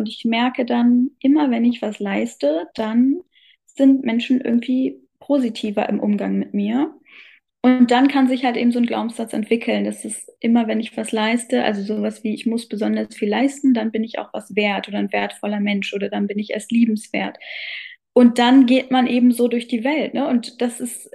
Und ich merke dann, immer wenn ich was leiste, dann sind Menschen irgendwie positiver im Umgang mit mir. Und dann kann sich halt eben so ein Glaubenssatz entwickeln. Das ist immer, wenn ich was leiste, also sowas wie, ich muss besonders viel leisten, dann bin ich auch was wert oder ein wertvoller Mensch oder dann bin ich erst liebenswert. Und dann geht man eben so durch die Welt. Ne? Und das ist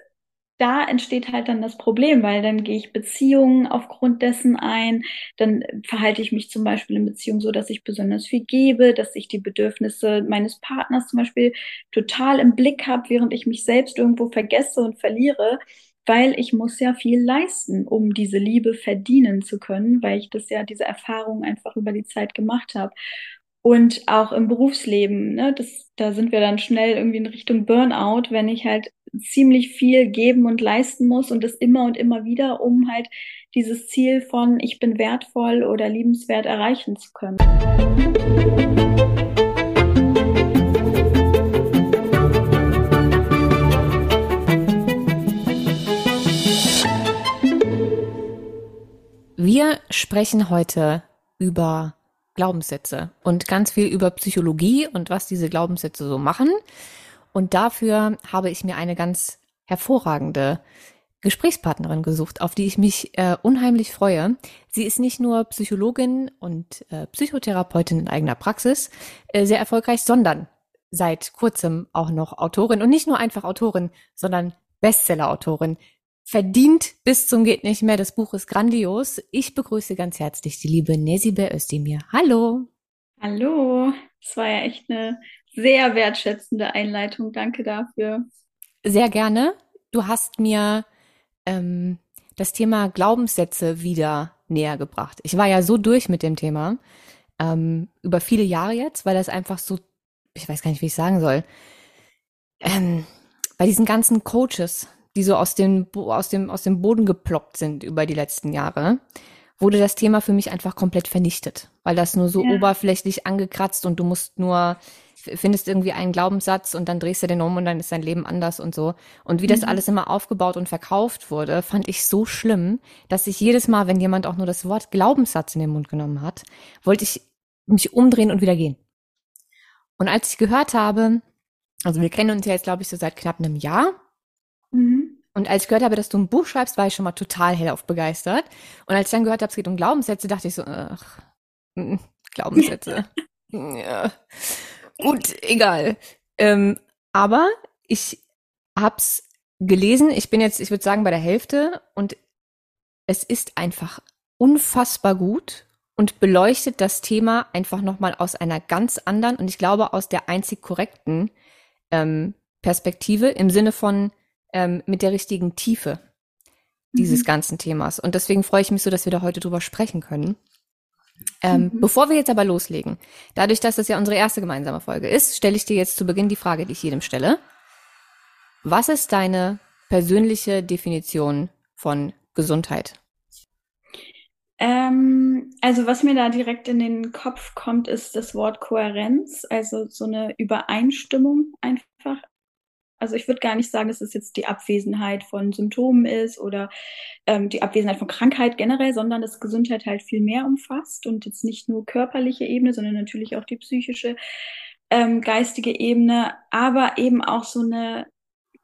da entsteht halt dann das Problem, weil dann gehe ich Beziehungen aufgrund dessen ein, dann verhalte ich mich zum Beispiel in Beziehungen so, dass ich besonders viel gebe, dass ich die Bedürfnisse meines Partners zum Beispiel total im Blick habe, während ich mich selbst irgendwo vergesse und verliere, weil ich muss ja viel leisten, um diese Liebe verdienen zu können, weil ich das ja diese Erfahrung einfach über die Zeit gemacht habe. Und auch im Berufsleben, ne, das, da sind wir dann schnell irgendwie in Richtung Burnout, wenn ich halt ziemlich viel geben und leisten muss und das immer und immer wieder, um halt dieses Ziel von ich bin wertvoll oder liebenswert erreichen zu können. Wir sprechen heute über Glaubenssätze und ganz viel über Psychologie und was diese Glaubenssätze so machen. Und dafür habe ich mir eine ganz hervorragende Gesprächspartnerin gesucht, auf die ich mich äh, unheimlich freue. Sie ist nicht nur Psychologin und äh, Psychotherapeutin in eigener Praxis, äh, sehr erfolgreich, sondern seit kurzem auch noch Autorin und nicht nur einfach Autorin, sondern Bestseller-Autorin. Verdient bis zum geht nicht mehr. Das Buch ist grandios. Ich begrüße ganz herzlich die liebe Nesibe Özdemir. Hallo. Hallo. Es war ja echt eine sehr wertschätzende Einleitung. Danke dafür. Sehr gerne. Du hast mir ähm, das Thema Glaubenssätze wieder näher gebracht. Ich war ja so durch mit dem Thema ähm, über viele Jahre jetzt, weil das einfach so, ich weiß gar nicht, wie ich sagen soll, ähm, bei diesen ganzen Coaches, die so aus dem, aus dem, aus dem Boden geploppt sind über die letzten Jahre, wurde das Thema für mich einfach komplett vernichtet, weil das nur so ja. oberflächlich angekratzt und du musst nur findest irgendwie einen Glaubenssatz und dann drehst du den um und dann ist dein Leben anders und so. Und wie das mhm. alles immer aufgebaut und verkauft wurde, fand ich so schlimm, dass ich jedes Mal, wenn jemand auch nur das Wort Glaubenssatz in den Mund genommen hat, wollte ich mich umdrehen und wieder gehen. Und als ich gehört habe, also wir kennen uns ja jetzt, glaube ich, so seit knapp einem Jahr. Und als ich gehört habe, dass du ein Buch schreibst, war ich schon mal total hellauf begeistert. Und als ich dann gehört habe, es geht um Glaubenssätze, dachte ich so, ach, mm, Glaubenssätze. ja. Gut, egal. Ähm, aber ich hab's gelesen. Ich bin jetzt, ich würde sagen, bei der Hälfte und es ist einfach unfassbar gut und beleuchtet das Thema einfach nochmal aus einer ganz anderen und ich glaube aus der einzig korrekten ähm, Perspektive im Sinne von ähm, mit der richtigen Tiefe dieses mhm. ganzen Themas. Und deswegen freue ich mich so, dass wir da heute drüber sprechen können. Ähm, mhm. Bevor wir jetzt aber loslegen, dadurch, dass das ja unsere erste gemeinsame Folge ist, stelle ich dir jetzt zu Beginn die Frage, die ich jedem stelle. Was ist deine persönliche Definition von Gesundheit? Ähm, also was mir da direkt in den Kopf kommt, ist das Wort Kohärenz, also so eine Übereinstimmung einfach also ich würde gar nicht sagen, dass es jetzt die Abwesenheit von Symptomen ist oder ähm, die Abwesenheit von Krankheit generell, sondern dass Gesundheit halt viel mehr umfasst und jetzt nicht nur körperliche Ebene, sondern natürlich auch die psychische, ähm, geistige Ebene, aber eben auch so eine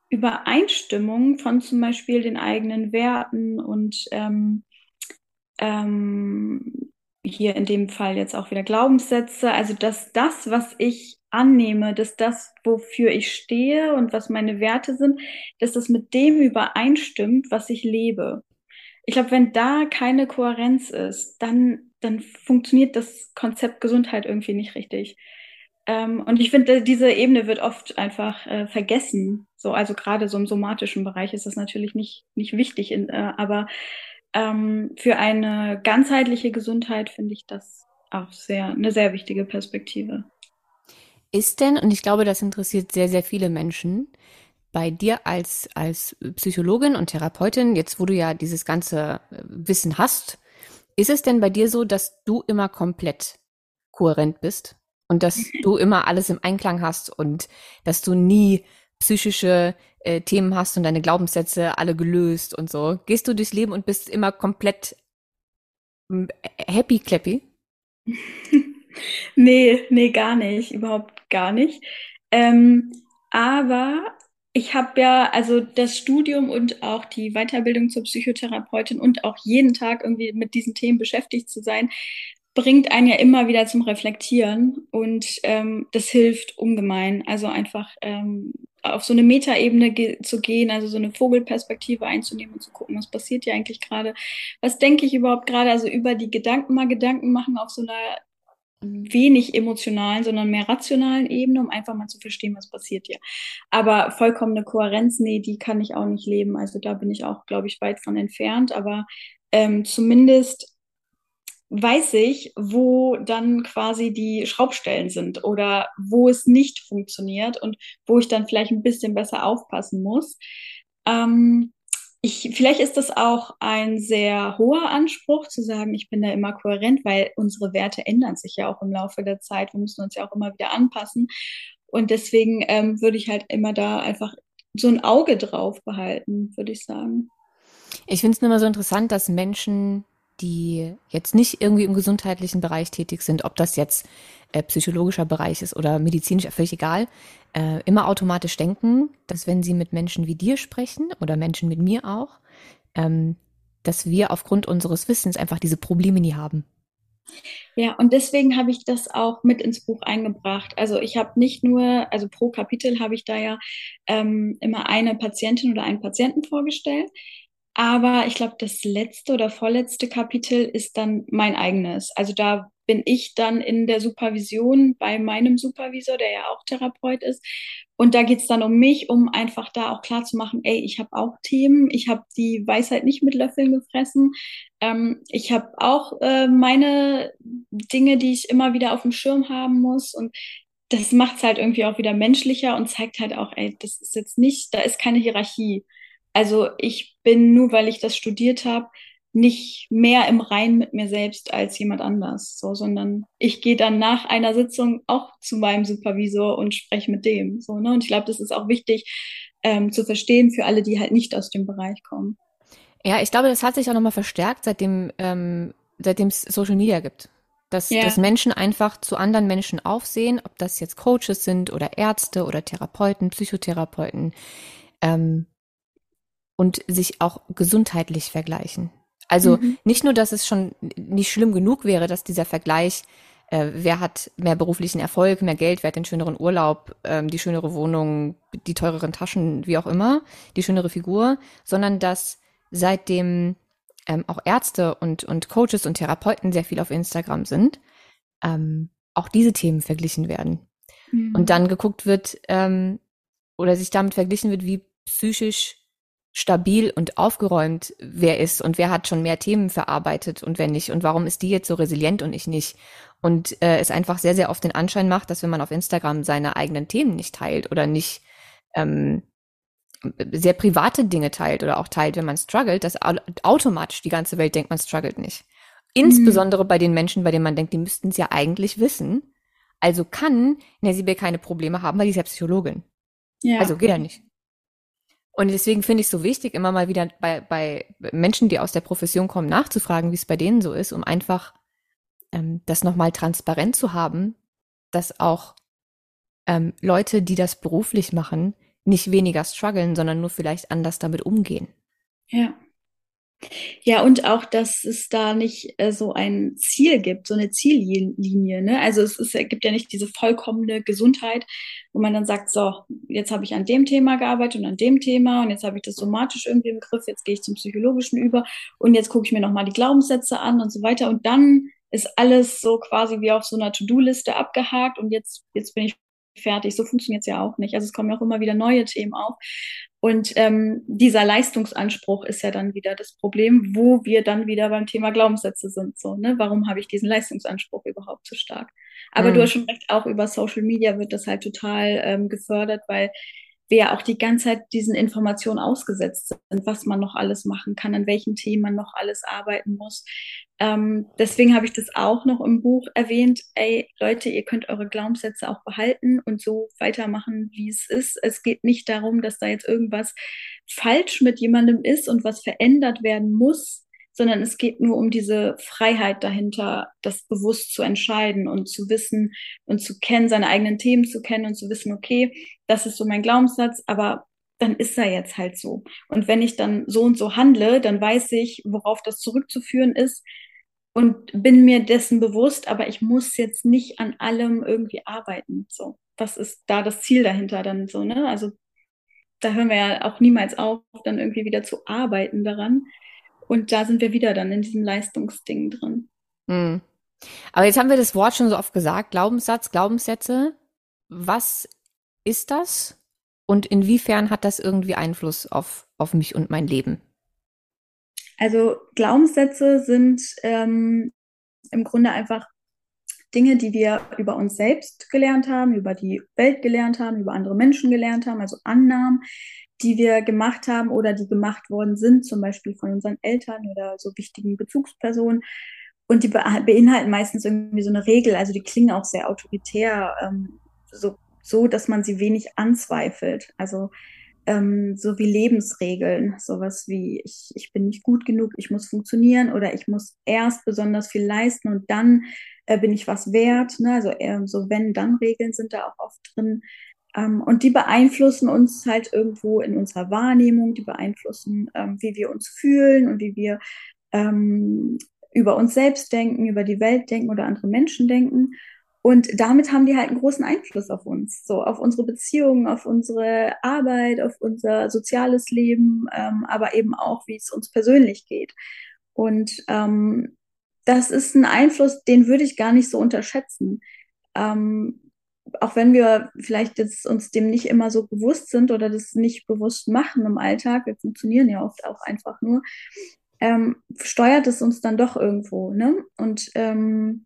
Übereinstimmung von zum Beispiel den eigenen Werten und ähm, ähm, hier in dem Fall jetzt auch wieder Glaubenssätze. Also dass das, was ich annehme, dass das, wofür ich stehe und was meine Werte sind, dass das mit dem übereinstimmt, was ich lebe. Ich glaube, wenn da keine Kohärenz ist, dann, dann funktioniert das Konzept Gesundheit irgendwie nicht richtig. Ähm, und ich finde, diese Ebene wird oft einfach äh, vergessen. So, also gerade so im somatischen Bereich ist das natürlich nicht, nicht wichtig, in, äh, aber ähm, für eine ganzheitliche Gesundheit finde ich das auch sehr, eine sehr wichtige Perspektive. Ist denn, und ich glaube, das interessiert sehr, sehr viele Menschen, bei dir als, als Psychologin und Therapeutin, jetzt wo du ja dieses ganze äh, Wissen hast, ist es denn bei dir so, dass du immer komplett kohärent bist und dass du immer alles im Einklang hast und dass du nie psychische äh, Themen hast und deine Glaubenssätze alle gelöst und so? Gehst du durchs Leben und bist immer komplett hm, happy clappy? Nee, nee, gar nicht, überhaupt gar nicht. Ähm, aber ich habe ja, also das Studium und auch die Weiterbildung zur Psychotherapeutin und auch jeden Tag irgendwie mit diesen Themen beschäftigt zu sein, bringt einen ja immer wieder zum Reflektieren und ähm, das hilft ungemein. Also einfach ähm, auf so eine Metaebene ge zu gehen, also so eine Vogelperspektive einzunehmen und zu gucken, was passiert hier eigentlich gerade, was denke ich überhaupt gerade, also über die Gedanken mal Gedanken machen auf so einer wenig emotionalen, sondern mehr rationalen Ebene, um einfach mal zu verstehen, was passiert hier. Aber vollkommene Kohärenz, nee, die kann ich auch nicht leben. Also da bin ich auch, glaube ich, weit von entfernt. Aber ähm, zumindest weiß ich, wo dann quasi die Schraubstellen sind oder wo es nicht funktioniert und wo ich dann vielleicht ein bisschen besser aufpassen muss. Ähm, ich, vielleicht ist das auch ein sehr hoher Anspruch zu sagen, ich bin da immer kohärent, weil unsere Werte ändern sich ja auch im Laufe der Zeit. Wir müssen uns ja auch immer wieder anpassen. Und deswegen ähm, würde ich halt immer da einfach so ein Auge drauf behalten, würde ich sagen. Ich finde es immer so interessant, dass Menschen, die jetzt nicht irgendwie im gesundheitlichen Bereich tätig sind, ob das jetzt äh, psychologischer Bereich ist oder medizinisch, völlig egal, äh, immer automatisch denken, dass wenn sie mit Menschen wie dir sprechen oder Menschen mit mir auch, ähm, dass wir aufgrund unseres Wissens einfach diese Probleme nie haben. Ja, und deswegen habe ich das auch mit ins Buch eingebracht. Also ich habe nicht nur, also pro Kapitel habe ich da ja ähm, immer eine Patientin oder einen Patienten vorgestellt. Aber ich glaube, das letzte oder vorletzte Kapitel ist dann mein eigenes. Also da bin ich dann in der Supervision bei meinem Supervisor, der ja auch Therapeut ist. Und da geht es dann um mich, um einfach da auch klar zu machen, ey, ich habe auch Themen, ich habe die Weisheit nicht mit Löffeln gefressen. Ähm, ich habe auch äh, meine Dinge, die ich immer wieder auf dem Schirm haben muss. Und das macht es halt irgendwie auch wieder menschlicher und zeigt halt auch, ey, das ist jetzt nicht, da ist keine Hierarchie. Also ich bin nur, weil ich das studiert habe, nicht mehr im Rein mit mir selbst als jemand anders, so, sondern ich gehe dann nach einer Sitzung auch zu meinem Supervisor und spreche mit dem, so, ne? Und ich glaube, das ist auch wichtig ähm, zu verstehen für alle, die halt nicht aus dem Bereich kommen. Ja, ich glaube, das hat sich auch nochmal verstärkt, seitdem ähm, seitdem es Social Media gibt. Dass, yeah. dass Menschen einfach zu anderen Menschen aufsehen, ob das jetzt Coaches sind oder Ärzte oder Therapeuten, Psychotherapeuten, ähm, und sich auch gesundheitlich vergleichen. Also mhm. nicht nur, dass es schon nicht schlimm genug wäre, dass dieser Vergleich, äh, wer hat mehr beruflichen Erfolg, mehr Geld, wer hat den schöneren Urlaub, ähm, die schönere Wohnung, die teureren Taschen, wie auch immer, die schönere Figur, sondern dass seitdem ähm, auch Ärzte und, und Coaches und Therapeuten sehr viel auf Instagram sind, ähm, auch diese Themen verglichen werden. Mhm. Und dann geguckt wird, ähm, oder sich damit verglichen wird, wie psychisch stabil und aufgeräumt wer ist und wer hat schon mehr Themen verarbeitet und wer nicht und warum ist die jetzt so resilient und ich nicht und äh, es einfach sehr sehr oft den Anschein macht, dass wenn man auf Instagram seine eigenen Themen nicht teilt oder nicht ähm, sehr private Dinge teilt oder auch teilt, wenn man struggelt, dass automatisch die ganze Welt denkt, man struggelt nicht. Insbesondere mhm. bei den Menschen, bei denen man denkt, die müssten es ja eigentlich wissen. Also kann Nesibel keine Probleme haben, weil die ist ja Psychologin. Ja. Also geht ja nicht. Und deswegen finde ich es so wichtig, immer mal wieder bei, bei Menschen, die aus der Profession kommen, nachzufragen, wie es bei denen so ist, um einfach ähm, das nochmal transparent zu haben, dass auch ähm, Leute, die das beruflich machen, nicht weniger strugglen, sondern nur vielleicht anders damit umgehen. Ja. Ja, und auch, dass es da nicht äh, so ein Ziel gibt, so eine Ziellinie. Ne? Also es, ist, es gibt ja nicht diese vollkommene Gesundheit, wo man dann sagt, so, jetzt habe ich an dem Thema gearbeitet und an dem Thema und jetzt habe ich das somatisch irgendwie im Griff, jetzt gehe ich zum psychologischen über und jetzt gucke ich mir nochmal die Glaubenssätze an und so weiter. Und dann ist alles so quasi wie auf so einer To-Do-Liste abgehakt und jetzt, jetzt bin ich fertig. So funktioniert es ja auch nicht. Also es kommen ja auch immer wieder neue Themen auf. Und ähm, dieser Leistungsanspruch ist ja dann wieder das Problem, wo wir dann wieder beim Thema Glaubenssätze sind. So, ne? Warum habe ich diesen Leistungsanspruch überhaupt so stark? Aber mhm. du hast schon recht, auch über Social Media wird das halt total ähm, gefördert, weil wir ja auch die ganze Zeit diesen Informationen ausgesetzt sind, was man noch alles machen kann, an welchen Themen man noch alles arbeiten muss. Ähm, deswegen habe ich das auch noch im Buch erwähnt. Ey, Leute, ihr könnt eure Glaubenssätze auch behalten und so weitermachen, wie es ist. Es geht nicht darum, dass da jetzt irgendwas falsch mit jemandem ist und was verändert werden muss, sondern es geht nur um diese Freiheit dahinter, das bewusst zu entscheiden und zu wissen und zu kennen, seine eigenen Themen zu kennen und zu wissen, okay, das ist so mein Glaubenssatz, aber dann ist er jetzt halt so. Und wenn ich dann so und so handle, dann weiß ich, worauf das zurückzuführen ist und bin mir dessen bewusst, aber ich muss jetzt nicht an allem irgendwie arbeiten. So, was ist da das Ziel dahinter dann so, ne? Also da hören wir ja auch niemals auf, dann irgendwie wieder zu arbeiten daran. Und da sind wir wieder dann in diesem Leistungsding drin. Hm. Aber jetzt haben wir das Wort schon so oft gesagt, Glaubenssatz, Glaubenssätze. Was ist das? Und inwiefern hat das irgendwie Einfluss auf, auf mich und mein Leben? Also Glaubenssätze sind ähm, im Grunde einfach Dinge, die wir über uns selbst gelernt haben, über die Welt gelernt haben, über andere Menschen gelernt haben, also Annahmen, die wir gemacht haben oder die gemacht worden sind, zum Beispiel von unseren Eltern oder so wichtigen Bezugspersonen. Und die beinhalten meistens irgendwie so eine Regel, also die klingen auch sehr autoritär, ähm, so, so, dass man sie wenig anzweifelt. Also ähm, so wie Lebensregeln, sowas wie ich, ich bin nicht gut genug, ich muss funktionieren oder ich muss erst besonders viel leisten und dann äh, bin ich was wert. Ne? Also eher so wenn-dann-Regeln sind da auch oft drin. Ähm, und die beeinflussen uns halt irgendwo in unserer Wahrnehmung, die beeinflussen, ähm, wie wir uns fühlen und wie wir ähm, über uns selbst denken, über die Welt denken oder andere Menschen denken. Und damit haben die halt einen großen Einfluss auf uns, so auf unsere Beziehungen, auf unsere Arbeit, auf unser soziales Leben, ähm, aber eben auch, wie es uns persönlich geht. Und ähm, das ist ein Einfluss, den würde ich gar nicht so unterschätzen. Ähm, auch wenn wir vielleicht jetzt uns dem nicht immer so bewusst sind oder das nicht bewusst machen im Alltag, wir funktionieren ja oft auch einfach nur, ähm, steuert es uns dann doch irgendwo. Ne? Und ähm,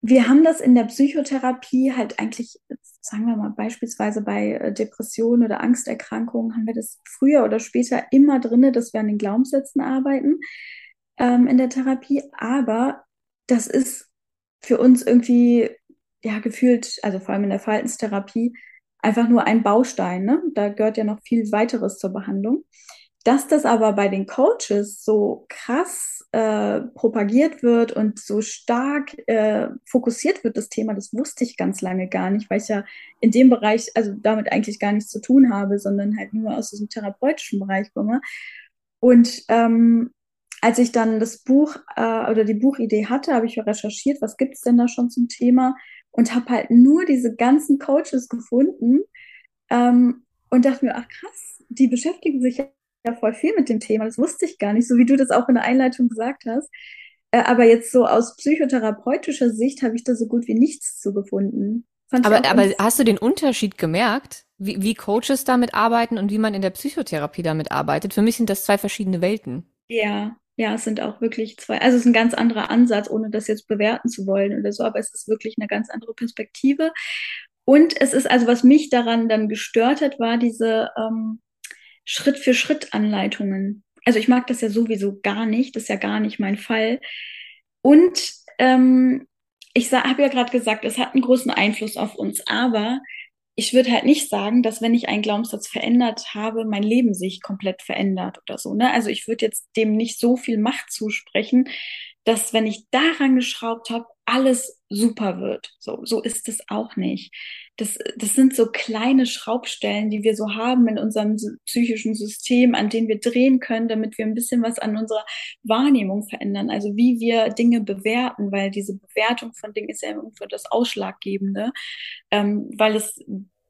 wir haben das in der Psychotherapie halt eigentlich, sagen wir mal beispielsweise bei äh, Depressionen oder Angsterkrankungen, haben wir das früher oder später immer drin, dass wir an den Glaubenssätzen arbeiten ähm, in der Therapie. Aber das ist für uns irgendwie, ja, gefühlt, also vor allem in der Verhaltenstherapie, einfach nur ein Baustein. Ne? Da gehört ja noch viel weiteres zur Behandlung. Dass das aber bei den Coaches so krass äh, propagiert wird und so stark äh, fokussiert wird, das Thema, das wusste ich ganz lange gar nicht, weil ich ja in dem Bereich, also damit eigentlich gar nichts zu tun habe, sondern halt nur aus diesem therapeutischen Bereich komme. Und ähm, als ich dann das Buch äh, oder die Buchidee hatte, habe ich recherchiert, was gibt es denn da schon zum Thema und habe halt nur diese ganzen Coaches gefunden ähm, und dachte mir, ach krass, die beschäftigen sich ja ja voll viel mit dem Thema. Das wusste ich gar nicht, so wie du das auch in der Einleitung gesagt hast. Äh, aber jetzt so aus psychotherapeutischer Sicht habe ich da so gut wie nichts zu gefunden. Fand aber, aber hast du den Unterschied gemerkt, wie, wie Coaches damit arbeiten und wie man in der Psychotherapie damit arbeitet? Für mich sind das zwei verschiedene Welten. Ja, ja, es sind auch wirklich zwei. Also es ist ein ganz anderer Ansatz, ohne das jetzt bewerten zu wollen oder so, aber es ist wirklich eine ganz andere Perspektive. Und es ist also, was mich daran dann gestört hat, war diese ähm, Schritt für Schritt Anleitungen. Also ich mag das ja sowieso gar nicht, das ist ja gar nicht mein Fall. Und ähm, ich habe ja gerade gesagt, es hat einen großen Einfluss auf uns, aber ich würde halt nicht sagen, dass wenn ich einen Glaubenssatz verändert habe, mein Leben sich komplett verändert oder so. Ne? Also ich würde jetzt dem nicht so viel Macht zusprechen, dass wenn ich daran geschraubt habe, alles super wird. So, so ist es auch nicht. Das, das sind so kleine Schraubstellen, die wir so haben in unserem psychischen System, an denen wir drehen können, damit wir ein bisschen was an unserer Wahrnehmung verändern. Also wie wir Dinge bewerten, weil diese Bewertung von Dingen ist ja irgendwo das Ausschlaggebende, ähm, weil es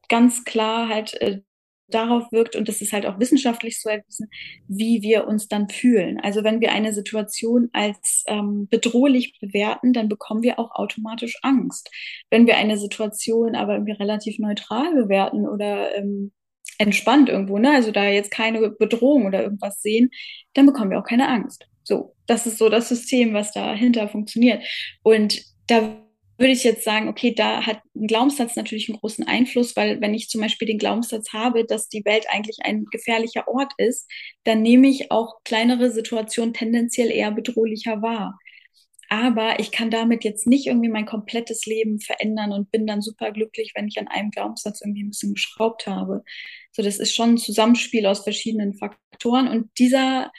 ganz klar halt äh, darauf wirkt, und das ist halt auch wissenschaftlich so erwiesen, wie wir uns dann fühlen. Also wenn wir eine Situation als ähm, bedrohlich bewerten, dann bekommen wir auch automatisch Angst. Wenn wir eine Situation aber irgendwie relativ neutral bewerten oder ähm, entspannt irgendwo, ne? also da jetzt keine Bedrohung oder irgendwas sehen, dann bekommen wir auch keine Angst. So, das ist so das System, was dahinter funktioniert. Und da würde ich jetzt sagen, okay, da hat ein Glaubenssatz natürlich einen großen Einfluss, weil wenn ich zum Beispiel den Glaubenssatz habe, dass die Welt eigentlich ein gefährlicher Ort ist, dann nehme ich auch kleinere Situationen tendenziell eher bedrohlicher wahr. Aber ich kann damit jetzt nicht irgendwie mein komplettes Leben verändern und bin dann super glücklich, wenn ich an einem Glaubenssatz irgendwie ein bisschen geschraubt habe. So, das ist schon ein Zusammenspiel aus verschiedenen Faktoren und dieser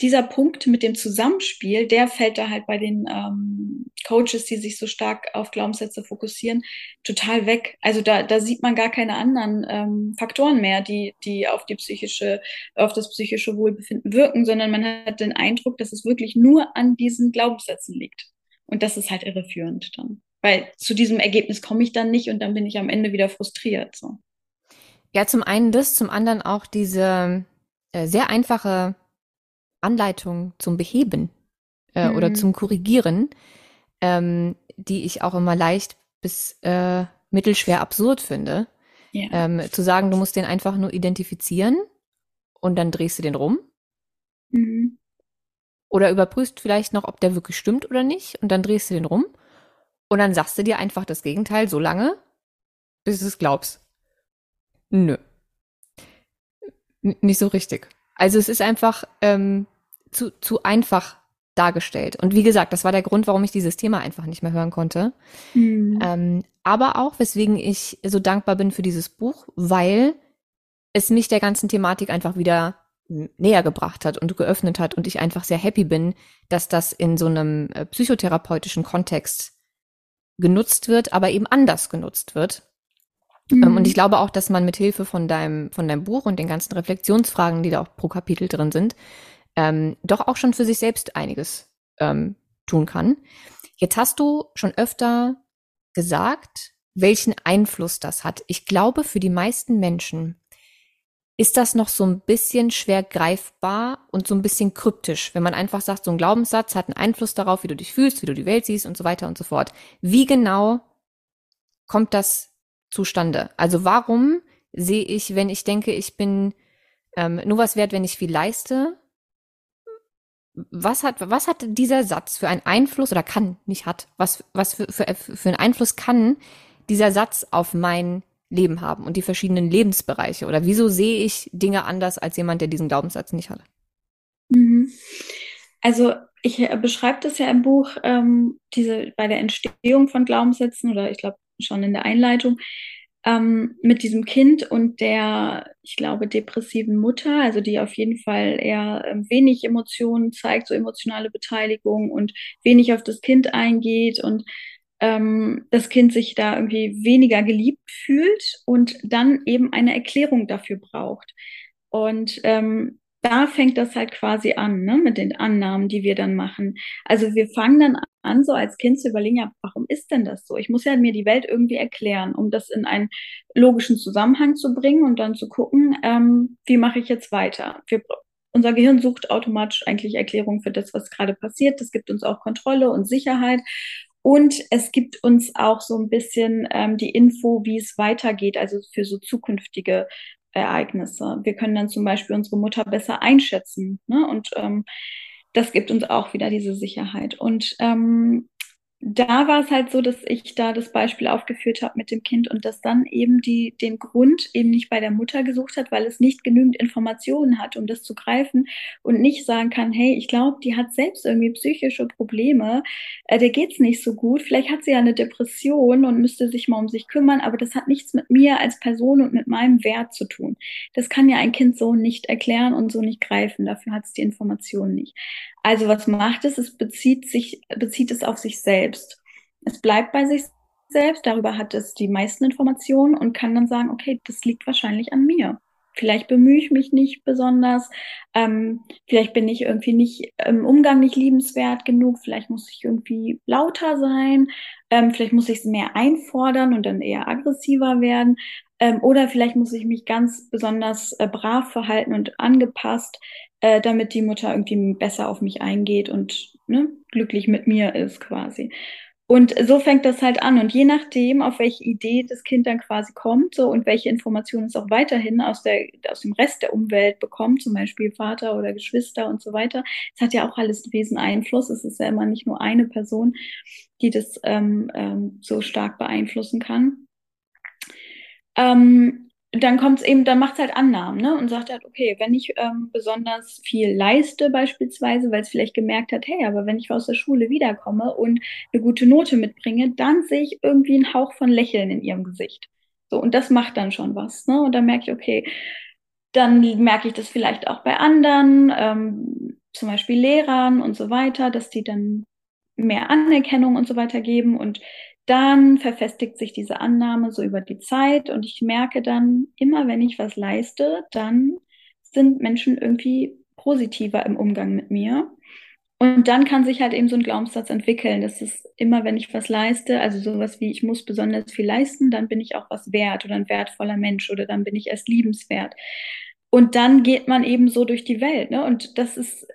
dieser Punkt mit dem Zusammenspiel, der fällt da halt bei den ähm, Coaches, die sich so stark auf Glaubenssätze fokussieren, total weg. Also da, da sieht man gar keine anderen ähm, Faktoren mehr, die, die auf die psychische, auf das psychische Wohlbefinden wirken, sondern man hat den Eindruck, dass es wirklich nur an diesen Glaubenssätzen liegt. Und das ist halt irreführend dann. Weil zu diesem Ergebnis komme ich dann nicht und dann bin ich am Ende wieder frustriert. So. Ja, zum einen das, zum anderen auch diese äh, sehr einfache Anleitung zum Beheben äh, mhm. oder zum Korrigieren, ähm, die ich auch immer leicht bis äh, mittelschwer absurd finde. Ja. Ähm, zu sagen, du musst den einfach nur identifizieren und dann drehst du den rum. Mhm. Oder überprüfst vielleicht noch, ob der wirklich stimmt oder nicht und dann drehst du den rum. Und dann sagst du dir einfach das Gegenteil so lange, bis du es glaubst. Nö. N nicht so richtig. Also es ist einfach ähm, zu, zu einfach dargestellt. Und wie gesagt, das war der Grund, warum ich dieses Thema einfach nicht mehr hören konnte. Mhm. Ähm, aber auch, weswegen ich so dankbar bin für dieses Buch, weil es mich der ganzen Thematik einfach wieder näher gebracht hat und geöffnet hat und ich einfach sehr happy bin, dass das in so einem äh, psychotherapeutischen Kontext genutzt wird, aber eben anders genutzt wird. Mhm. Und ich glaube auch, dass man mit Hilfe von deinem, von deinem Buch und den ganzen Reflexionsfragen, die da auch pro Kapitel drin sind, ähm, doch auch schon für sich selbst einiges ähm, tun kann. Jetzt hast du schon öfter gesagt, welchen Einfluss das hat. Ich glaube, für die meisten Menschen ist das noch so ein bisschen schwer greifbar und so ein bisschen kryptisch, wenn man einfach sagt, so ein Glaubenssatz hat einen Einfluss darauf, wie du dich fühlst, wie du die Welt siehst und so weiter und so fort. Wie genau kommt das zustande? Also warum sehe ich, wenn ich denke, ich bin ähm, nur was wert, wenn ich viel leiste? Was hat, was hat dieser Satz für einen Einfluss oder kann, nicht hat, was, was für, für, für einen Einfluss kann dieser Satz auf mein Leben haben und die verschiedenen Lebensbereiche? Oder wieso sehe ich Dinge anders als jemand, der diesen Glaubenssatz nicht hat? Mhm. Also ich äh, beschreibe das ja im Buch, ähm, diese bei der Entstehung von Glaubenssätzen oder ich glaube schon in der Einleitung, ähm, mit diesem Kind und der, ich glaube, depressiven Mutter, also die auf jeden Fall eher ähm, wenig Emotionen zeigt, so emotionale Beteiligung und wenig auf das Kind eingeht und ähm, das Kind sich da irgendwie weniger geliebt fühlt und dann eben eine Erklärung dafür braucht. Und ähm, da fängt das halt quasi an, ne, mit den Annahmen, die wir dann machen. Also wir fangen dann an, so als Kind zu überlegen, ja, warum ist denn das so? Ich muss ja mir die Welt irgendwie erklären, um das in einen logischen Zusammenhang zu bringen und dann zu gucken, ähm, wie mache ich jetzt weiter? Wir, unser Gehirn sucht automatisch eigentlich Erklärungen für das, was gerade passiert. Das gibt uns auch Kontrolle und Sicherheit. Und es gibt uns auch so ein bisschen ähm, die Info, wie es weitergeht, also für so zukünftige Ereignisse. Wir können dann zum Beispiel unsere Mutter besser einschätzen. Ne? Und ähm, das gibt uns auch wieder diese Sicherheit. Und ähm, da war es halt so, dass ich da das Beispiel aufgeführt habe mit dem Kind und das dann eben die, den Grund eben nicht bei der Mutter gesucht hat, weil es nicht genügend Informationen hat, um das zu greifen und nicht sagen kann, hey, ich glaube, die hat selbst irgendwie psychische Probleme, äh, der geht's nicht so gut, vielleicht hat sie ja eine Depression und müsste sich mal um sich kümmern, aber das hat nichts mit mir als Person und mit meinem Wert zu tun. Das kann ja ein Kind so nicht erklären und so nicht greifen, dafür hat es die Information nicht. Also was macht es? Es bezieht sich, bezieht es auf sich selbst. Es bleibt bei sich selbst, darüber hat es die meisten Informationen und kann dann sagen, okay, das liegt wahrscheinlich an mir. Vielleicht bemühe ich mich nicht besonders, ähm, vielleicht bin ich irgendwie nicht im Umgang nicht liebenswert genug, vielleicht muss ich irgendwie lauter sein, ähm, vielleicht muss ich es mehr einfordern und dann eher aggressiver werden. Ähm, oder vielleicht muss ich mich ganz besonders äh, brav verhalten und angepasst, äh, damit die Mutter irgendwie besser auf mich eingeht und ne, glücklich mit mir ist quasi. Und so fängt das halt an. Und je nachdem, auf welche Idee das Kind dann quasi kommt so, und welche Informationen es auch weiterhin aus, der, aus dem Rest der Umwelt bekommt, zum Beispiel Vater oder Geschwister und so weiter, es hat ja auch alles Wesen Einfluss. Es ist ja immer nicht nur eine Person, die das ähm, ähm, so stark beeinflussen kann ähm, dann kommt es eben, dann macht es halt Annahmen, ne? Und sagt halt, okay, wenn ich ähm, besonders viel leiste, beispielsweise, weil es vielleicht gemerkt hat, hey, aber wenn ich aus der Schule wiederkomme und eine gute Note mitbringe, dann sehe ich irgendwie einen Hauch von Lächeln in ihrem Gesicht. So, und das macht dann schon was, ne? Und dann merke ich, okay, dann merke ich das vielleicht auch bei anderen, ähm, zum Beispiel Lehrern und so weiter, dass die dann mehr Anerkennung und so weiter geben und dann verfestigt sich diese Annahme so über die Zeit und ich merke dann immer, wenn ich was leiste, dann sind Menschen irgendwie positiver im Umgang mit mir. Und dann kann sich halt eben so ein Glaubenssatz entwickeln. Das ist immer, wenn ich was leiste, also sowas wie, ich muss besonders viel leisten, dann bin ich auch was wert oder ein wertvoller Mensch oder dann bin ich erst liebenswert. Und dann geht man eben so durch die Welt. Ne? Und das ist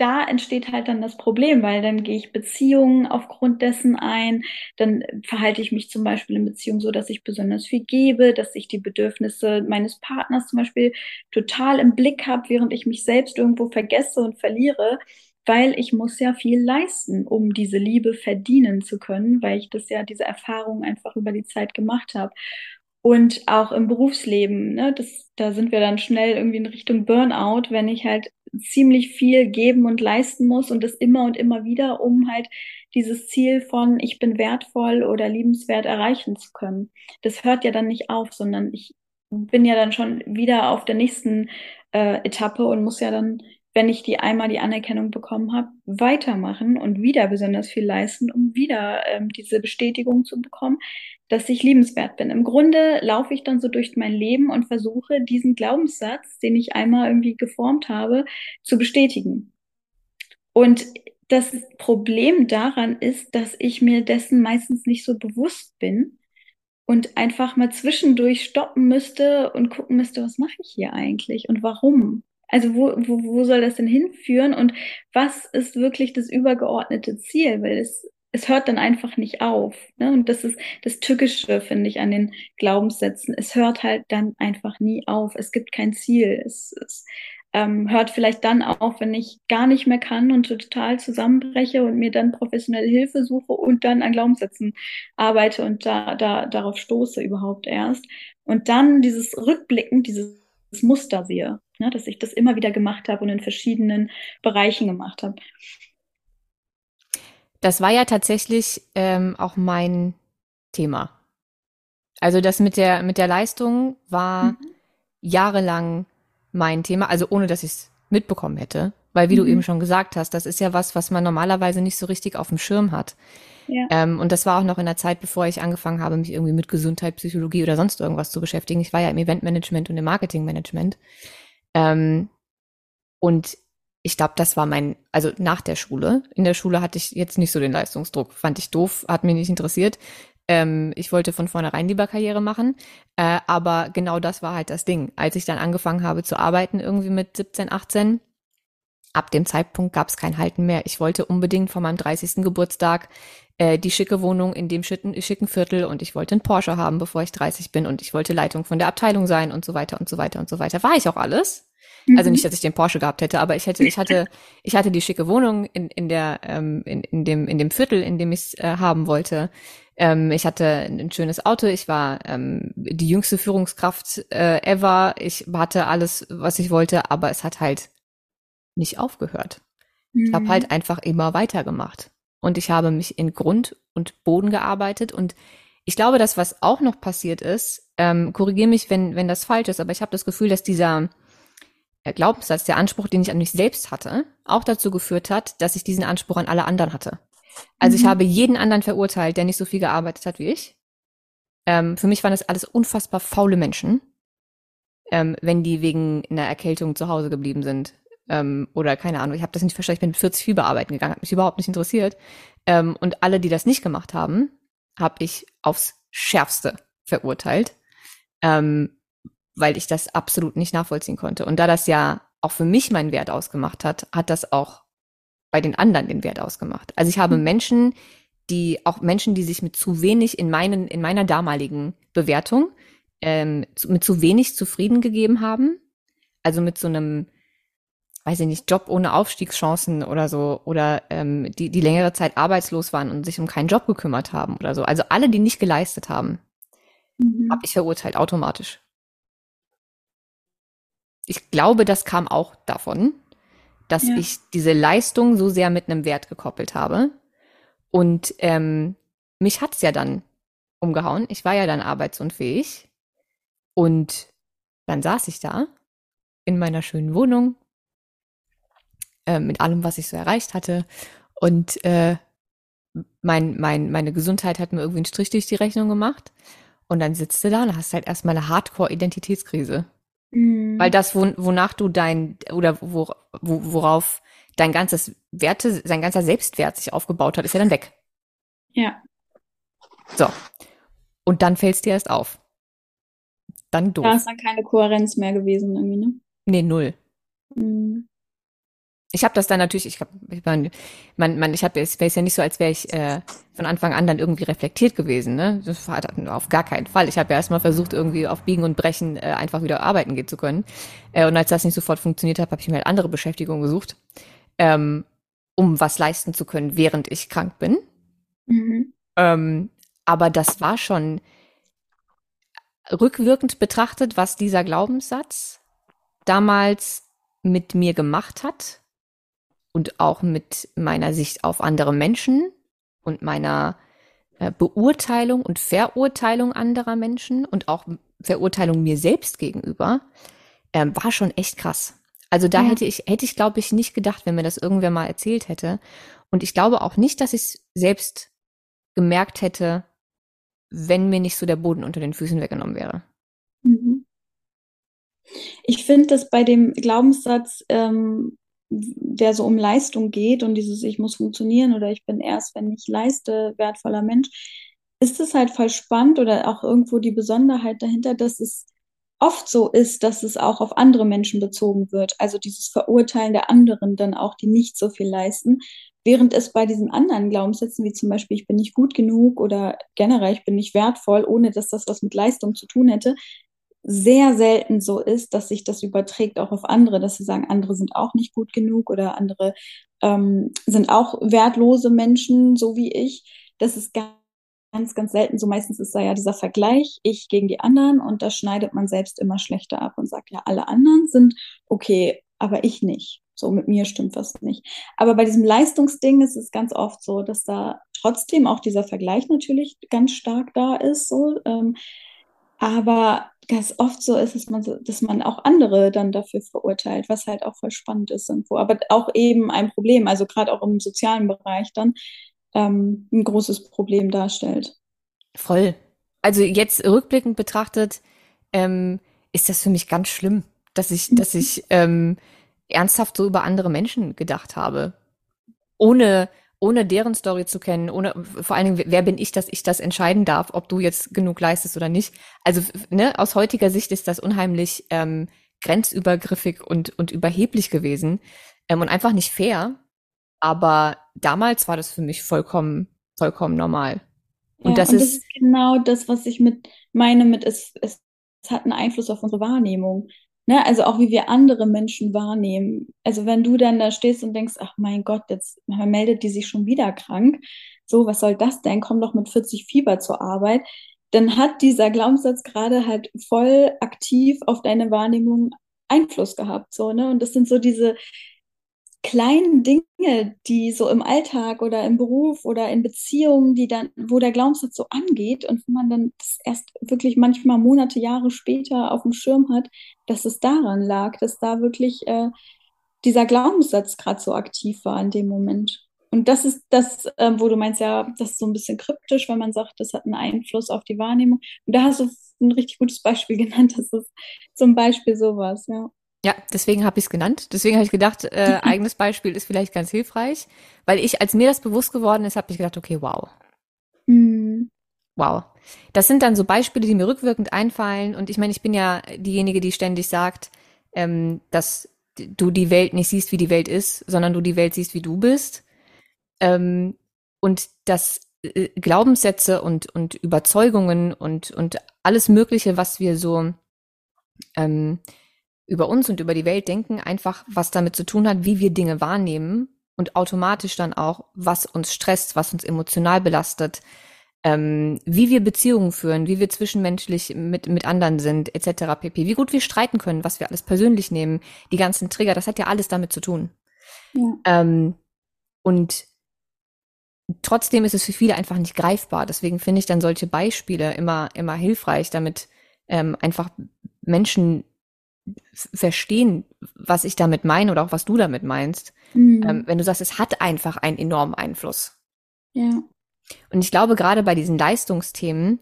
da entsteht halt dann das Problem, weil dann gehe ich Beziehungen aufgrund dessen ein, dann verhalte ich mich zum Beispiel in Beziehungen so, dass ich besonders viel gebe, dass ich die Bedürfnisse meines Partners zum Beispiel total im Blick habe, während ich mich selbst irgendwo vergesse und verliere, weil ich muss ja viel leisten, um diese Liebe verdienen zu können, weil ich das ja diese Erfahrung einfach über die Zeit gemacht habe. Und auch im Berufsleben, ne, das, da sind wir dann schnell irgendwie in Richtung Burnout, wenn ich halt ziemlich viel geben und leisten muss und das immer und immer wieder, um halt dieses Ziel von ich bin wertvoll oder liebenswert erreichen zu können. Das hört ja dann nicht auf, sondern ich bin ja dann schon wieder auf der nächsten äh, Etappe und muss ja dann wenn ich die einmal die Anerkennung bekommen habe, weitermachen und wieder besonders viel leisten, um wieder ähm, diese Bestätigung zu bekommen, dass ich liebenswert bin. Im Grunde laufe ich dann so durch mein Leben und versuche, diesen Glaubenssatz, den ich einmal irgendwie geformt habe, zu bestätigen. Und das Problem daran ist, dass ich mir dessen meistens nicht so bewusst bin und einfach mal zwischendurch stoppen müsste und gucken müsste, was mache ich hier eigentlich und warum? Also wo, wo, wo soll das denn hinführen und was ist wirklich das übergeordnete Ziel? Weil es, es hört dann einfach nicht auf. Ne? Und das ist das Tückische, finde ich, an den Glaubenssätzen. Es hört halt dann einfach nie auf. Es gibt kein Ziel. Es, es ähm, hört vielleicht dann auf, wenn ich gar nicht mehr kann und total zusammenbreche und mir dann professionelle Hilfe suche und dann an Glaubenssätzen arbeite und da, da darauf stoße überhaupt erst. Und dann dieses Rückblicken, dieses Muster sehe ne? dass ich das immer wieder gemacht habe und in verschiedenen Bereichen gemacht habe. Das war ja tatsächlich ähm, auch mein Thema. Also das mit der mit der Leistung war mhm. jahrelang mein Thema, also ohne dass ich es mitbekommen hätte, weil wie mhm. du eben schon gesagt hast, das ist ja was, was man normalerweise nicht so richtig auf dem Schirm hat. Ja. Ähm, und das war auch noch in der Zeit, bevor ich angefangen habe, mich irgendwie mit Gesundheit, Psychologie oder sonst irgendwas zu beschäftigen. Ich war ja im Eventmanagement und im Marketingmanagement. Ähm, und ich glaube, das war mein, also nach der Schule. In der Schule hatte ich jetzt nicht so den Leistungsdruck. Fand ich doof, hat mich nicht interessiert. Ähm, ich wollte von vornherein lieber Karriere machen. Äh, aber genau das war halt das Ding. Als ich dann angefangen habe zu arbeiten, irgendwie mit 17, 18, ab dem Zeitpunkt gab es kein Halten mehr. Ich wollte unbedingt vor meinem 30. Geburtstag äh, die schicke Wohnung in dem schicken, schicken Viertel und ich wollte einen Porsche haben, bevor ich 30 bin und ich wollte Leitung von der Abteilung sein und so weiter und so weiter und so weiter. War ich auch alles. Also mhm. Also nicht, dass ich den Porsche gehabt hätte, aber ich hätte, ich hatte, ich hatte die schicke Wohnung in, in der, ähm, in, in dem, in dem Viertel, in dem ich es äh, haben wollte. Ähm, ich hatte ein schönes Auto, ich war ähm, die jüngste Führungskraft äh, ever. Ich hatte alles, was ich wollte, aber es hat halt nicht aufgehört. Mhm. Ich habe halt einfach immer weitergemacht und ich habe mich in Grund und Boden gearbeitet und ich glaube, das, was auch noch passiert ist, ähm, korrigiere mich, wenn, wenn das falsch ist, aber ich habe das Gefühl, dass dieser äh, Glaubenssatz, der Anspruch, den ich an mich selbst hatte, auch dazu geführt hat, dass ich diesen Anspruch an alle anderen hatte. Also mhm. ich habe jeden anderen verurteilt, der nicht so viel gearbeitet hat wie ich. Ähm, für mich waren das alles unfassbar faule Menschen, ähm, wenn die wegen einer Erkältung zu Hause geblieben sind. Ähm, oder keine Ahnung, ich habe das nicht verstanden, ich bin mit 40 Fieber arbeiten gegangen, hat mich überhaupt nicht interessiert. Ähm, und alle, die das nicht gemacht haben, habe ich aufs Schärfste verurteilt, ähm, weil ich das absolut nicht nachvollziehen konnte. Und da das ja auch für mich meinen Wert ausgemacht hat, hat das auch bei den anderen den Wert ausgemacht. Also ich habe mhm. Menschen, die auch Menschen, die sich mit zu wenig in meinen in meiner damaligen Bewertung ähm, mit zu wenig zufrieden gegeben haben, also mit so einem weiß ich nicht, Job ohne Aufstiegschancen oder so, oder ähm, die, die längere Zeit arbeitslos waren und sich um keinen Job gekümmert haben oder so. Also alle, die nicht geleistet haben, mhm. habe ich verurteilt, automatisch. Ich glaube, das kam auch davon, dass ja. ich diese Leistung so sehr mit einem Wert gekoppelt habe. Und ähm, mich hat's ja dann umgehauen. Ich war ja dann arbeitsunfähig. Und dann saß ich da in meiner schönen Wohnung äh, mit allem, was ich so erreicht hatte. Und äh, mein, mein, meine Gesundheit hat mir irgendwie einen Strich durch die Rechnung gemacht. Und dann sitzt du da und hast halt erstmal eine Hardcore-Identitätskrise. Mhm. Weil das, wo, wonach du dein, oder wo, wo, worauf dein ganzes Werte, sein ganzer Selbstwert sich aufgebaut hat, ist ja dann weg. Ja. So. Und dann fällst dir erst auf. Dann doof. Da ist dann keine Kohärenz mehr gewesen irgendwie, ne? Nee, null. Mhm ich habe das dann natürlich, ich habe, ich mein, man, man, ich habe, es wäre ja nicht so, als wäre ich äh, von Anfang an dann irgendwie reflektiert gewesen, ne? Das war auf gar keinen Fall. Ich habe ja erstmal versucht, irgendwie auf Biegen und Brechen äh, einfach wieder arbeiten gehen zu können. Äh, und als das nicht sofort funktioniert hat, habe ich mir halt andere Beschäftigung gesucht, ähm, um was leisten zu können, während ich krank bin. Mhm. Ähm, aber das war schon rückwirkend betrachtet, was dieser Glaubenssatz damals mit mir gemacht hat und auch mit meiner Sicht auf andere Menschen und meiner äh, Beurteilung und Verurteilung anderer Menschen und auch Verurteilung mir selbst gegenüber, äh, war schon echt krass. Also da ja. hätte ich, hätte ich, glaube ich, nicht gedacht, wenn mir das irgendwer mal erzählt hätte. Und ich glaube auch nicht, dass ich es selbst gemerkt hätte, wenn mir nicht so der Boden unter den Füßen weggenommen wäre. Mhm. Ich finde das bei dem Glaubenssatz, ähm, der so um Leistung geht und dieses Ich muss funktionieren oder ich bin erst, wenn ich leiste, wertvoller Mensch, ist es halt voll spannend oder auch irgendwo die Besonderheit dahinter, dass es oft so ist, dass es auch auf andere Menschen bezogen wird. Also dieses Verurteilen der anderen dann auch, die nicht so viel leisten. Während es bei diesen anderen Glaubenssätzen, wie zum Beispiel, ich bin nicht gut genug oder generell, ich bin nicht wertvoll, ohne dass das was mit Leistung zu tun hätte, sehr selten so ist, dass sich das überträgt auch auf andere, dass sie sagen, andere sind auch nicht gut genug oder andere ähm, sind auch wertlose Menschen, so wie ich. Das ist ganz, ganz selten so. Meistens ist da ja dieser Vergleich, ich gegen die anderen und da schneidet man selbst immer schlechter ab und sagt, ja, alle anderen sind okay, aber ich nicht. So, mit mir stimmt was nicht. Aber bei diesem Leistungsding ist es ganz oft so, dass da trotzdem auch dieser Vergleich natürlich ganz stark da ist, so. Ähm, aber ganz oft so ist, dass man, so, dass man auch andere dann dafür verurteilt, was halt auch voll spannend ist irgendwo. Aber auch eben ein Problem, also gerade auch im sozialen Bereich dann ähm, ein großes Problem darstellt. Voll. Also jetzt rückblickend betrachtet, ähm, ist das für mich ganz schlimm, dass ich, dass ich ähm, ernsthaft so über andere Menschen gedacht habe. Ohne, ohne deren Story zu kennen, ohne vor allen Dingen, wer bin ich, dass ich das entscheiden darf, ob du jetzt genug leistest oder nicht. Also ne, aus heutiger Sicht ist das unheimlich ähm, grenzübergriffig und, und überheblich gewesen ähm, und einfach nicht fair. Aber damals war das für mich vollkommen, vollkommen normal. Und, ja, das, und ist das ist genau das, was ich mit meine mit es, es, es hat einen Einfluss auf unsere Wahrnehmung. Ne? Also auch wie wir andere Menschen wahrnehmen. Also wenn du dann da stehst und denkst, ach mein Gott, jetzt meldet die sich schon wieder krank. So, was soll das denn? Komm doch mit 40 Fieber zur Arbeit. Dann hat dieser Glaubenssatz gerade halt voll aktiv auf deine Wahrnehmung Einfluss gehabt. So, ne? Und das sind so diese, kleinen Dinge, die so im Alltag oder im Beruf oder in Beziehungen, die dann, wo der Glaubenssatz so angeht und wo man dann erst wirklich manchmal Monate, Jahre später auf dem Schirm hat, dass es daran lag, dass da wirklich äh, dieser Glaubenssatz gerade so aktiv war in dem Moment. Und das ist das, äh, wo du meinst, ja, das ist so ein bisschen kryptisch, wenn man sagt, das hat einen Einfluss auf die Wahrnehmung. Und da hast du ein richtig gutes Beispiel genannt. Das ist zum Beispiel sowas, ja. Ja, deswegen habe ich es genannt. Deswegen habe ich gedacht, äh, eigenes Beispiel ist vielleicht ganz hilfreich, weil ich, als mir das bewusst geworden ist, habe ich gedacht, okay, wow. Mhm. Wow. Das sind dann so Beispiele, die mir rückwirkend einfallen. Und ich meine, ich bin ja diejenige, die ständig sagt, ähm, dass du die Welt nicht siehst, wie die Welt ist, sondern du die Welt siehst, wie du bist. Ähm, und dass äh, Glaubenssätze und, und Überzeugungen und, und alles Mögliche, was wir so ähm, über uns und über die Welt denken, einfach was damit zu tun hat, wie wir Dinge wahrnehmen und automatisch dann auch, was uns stresst, was uns emotional belastet, ähm, wie wir Beziehungen führen, wie wir zwischenmenschlich mit, mit anderen sind, etc. pp. Wie gut wir streiten können, was wir alles persönlich nehmen, die ganzen Trigger, das hat ja alles damit zu tun. Ja. Ähm, und trotzdem ist es für viele einfach nicht greifbar. Deswegen finde ich dann solche Beispiele immer, immer hilfreich, damit ähm, einfach Menschen verstehen, was ich damit meine oder auch was du damit meinst. Mhm. Ähm, wenn du sagst, es hat einfach einen enormen Einfluss. Ja. Und ich glaube, gerade bei diesen Leistungsthemen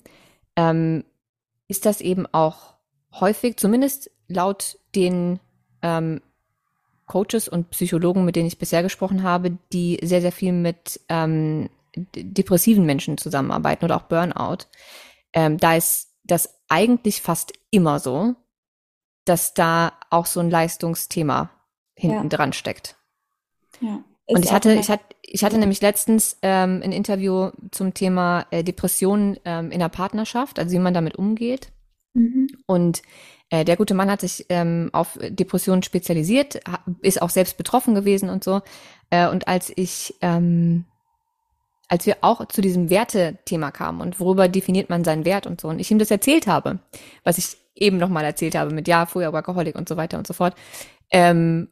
ähm, ist das eben auch häufig, zumindest laut den ähm, Coaches und Psychologen, mit denen ich bisher gesprochen habe, die sehr, sehr viel mit ähm, depressiven Menschen zusammenarbeiten oder auch Burnout, ähm, da ist das eigentlich fast immer so, dass da auch so ein Leistungsthema hinten ja. dran steckt. Ja. Und ich hatte, ich hatte, ich hatte nämlich letztens ähm, ein Interview zum Thema äh, Depressionen ähm, in der Partnerschaft, also wie man damit umgeht. Mhm. Und äh, der gute Mann hat sich ähm, auf Depressionen spezialisiert, ist auch selbst betroffen gewesen und so. Äh, und als ich, ähm, als wir auch zu diesem Wertethema kamen und worüber definiert man seinen Wert und so, und ich ihm das erzählt habe, was ich eben nochmal erzählt habe mit ja, früher Workaholic und so weiter und so fort, ähm,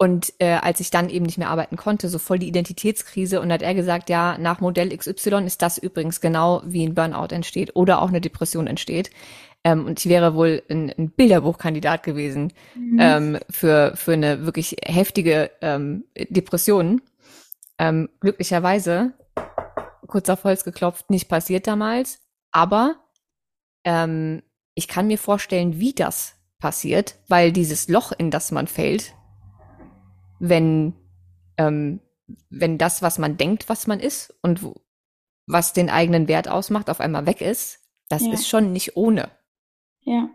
und äh, als ich dann eben nicht mehr arbeiten konnte, so voll die Identitätskrise und hat er gesagt, ja, nach Modell XY ist das übrigens genau, wie ein Burnout entsteht oder auch eine Depression entsteht. Ähm, und ich wäre wohl ein, ein Bilderbuchkandidat gewesen mhm. ähm, für, für eine wirklich heftige ähm, Depression. Ähm, glücklicherweise, kurz auf Holz geklopft, nicht passiert damals. Aber ähm, ich kann mir vorstellen, wie das passiert, weil dieses Loch, in das man fällt, wenn, ähm, wenn das, was man denkt, was man ist und wo, was den eigenen Wert ausmacht, auf einmal weg ist, das ja. ist schon nicht ohne. Ja.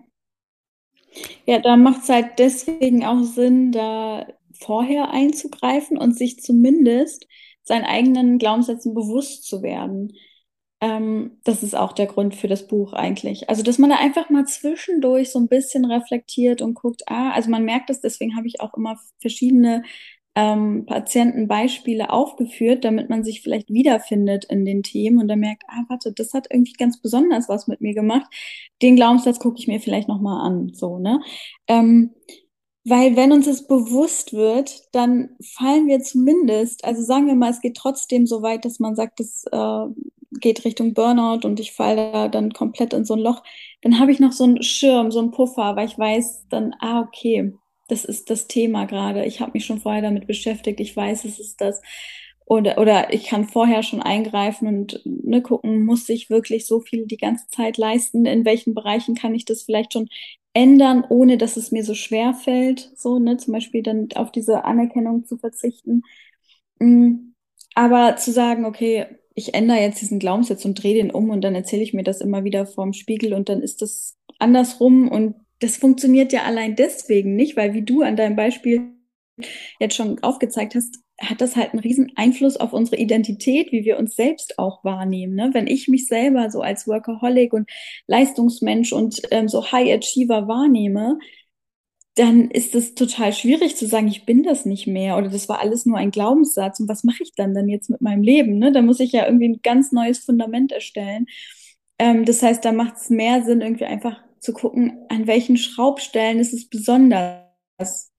Ja, da macht es halt deswegen auch Sinn, da vorher einzugreifen und sich zumindest seinen eigenen Glaubenssätzen bewusst zu werden. Ähm, das ist auch der Grund für das Buch eigentlich. Also, dass man da einfach mal zwischendurch so ein bisschen reflektiert und guckt, ah, also man merkt es, deswegen habe ich auch immer verschiedene ähm, Patientenbeispiele aufgeführt, damit man sich vielleicht wiederfindet in den Themen und dann merkt, ah, warte, das hat irgendwie ganz besonders was mit mir gemacht. Den Glaubenssatz gucke ich mir vielleicht nochmal an, so, ne? Ähm, weil wenn uns es bewusst wird, dann fallen wir zumindest, also sagen wir mal, es geht trotzdem so weit, dass man sagt, es äh, geht Richtung Burnout und ich falle da dann komplett in so ein Loch, dann habe ich noch so einen Schirm, so einen Puffer, weil ich weiß dann, ah, okay, das ist das Thema gerade. Ich habe mich schon vorher damit beschäftigt, ich weiß, es ist das. Oder, oder ich kann vorher schon eingreifen und ne, gucken, muss ich wirklich so viel die ganze Zeit leisten? In welchen Bereichen kann ich das vielleicht schon ändern, ohne dass es mir so schwer fällt? So, ne, zum Beispiel dann auf diese Anerkennung zu verzichten. Mm, aber zu sagen, okay, ich ändere jetzt diesen Glaubenssatz und drehe den um und dann erzähle ich mir das immer wieder vorm Spiegel und dann ist das andersrum und das funktioniert ja allein deswegen nicht, weil wie du an deinem Beispiel jetzt schon aufgezeigt hast, hat das halt einen riesen Einfluss auf unsere Identität, wie wir uns selbst auch wahrnehmen. Ne? Wenn ich mich selber so als Workaholic und Leistungsmensch und ähm, so High Achiever wahrnehme, dann ist es total schwierig zu sagen, ich bin das nicht mehr oder das war alles nur ein Glaubenssatz und was mache ich dann denn jetzt mit meinem Leben? Ne? Da muss ich ja irgendwie ein ganz neues Fundament erstellen. Ähm, das heißt, da macht es mehr Sinn, irgendwie einfach zu gucken, an welchen Schraubstellen ist es besonders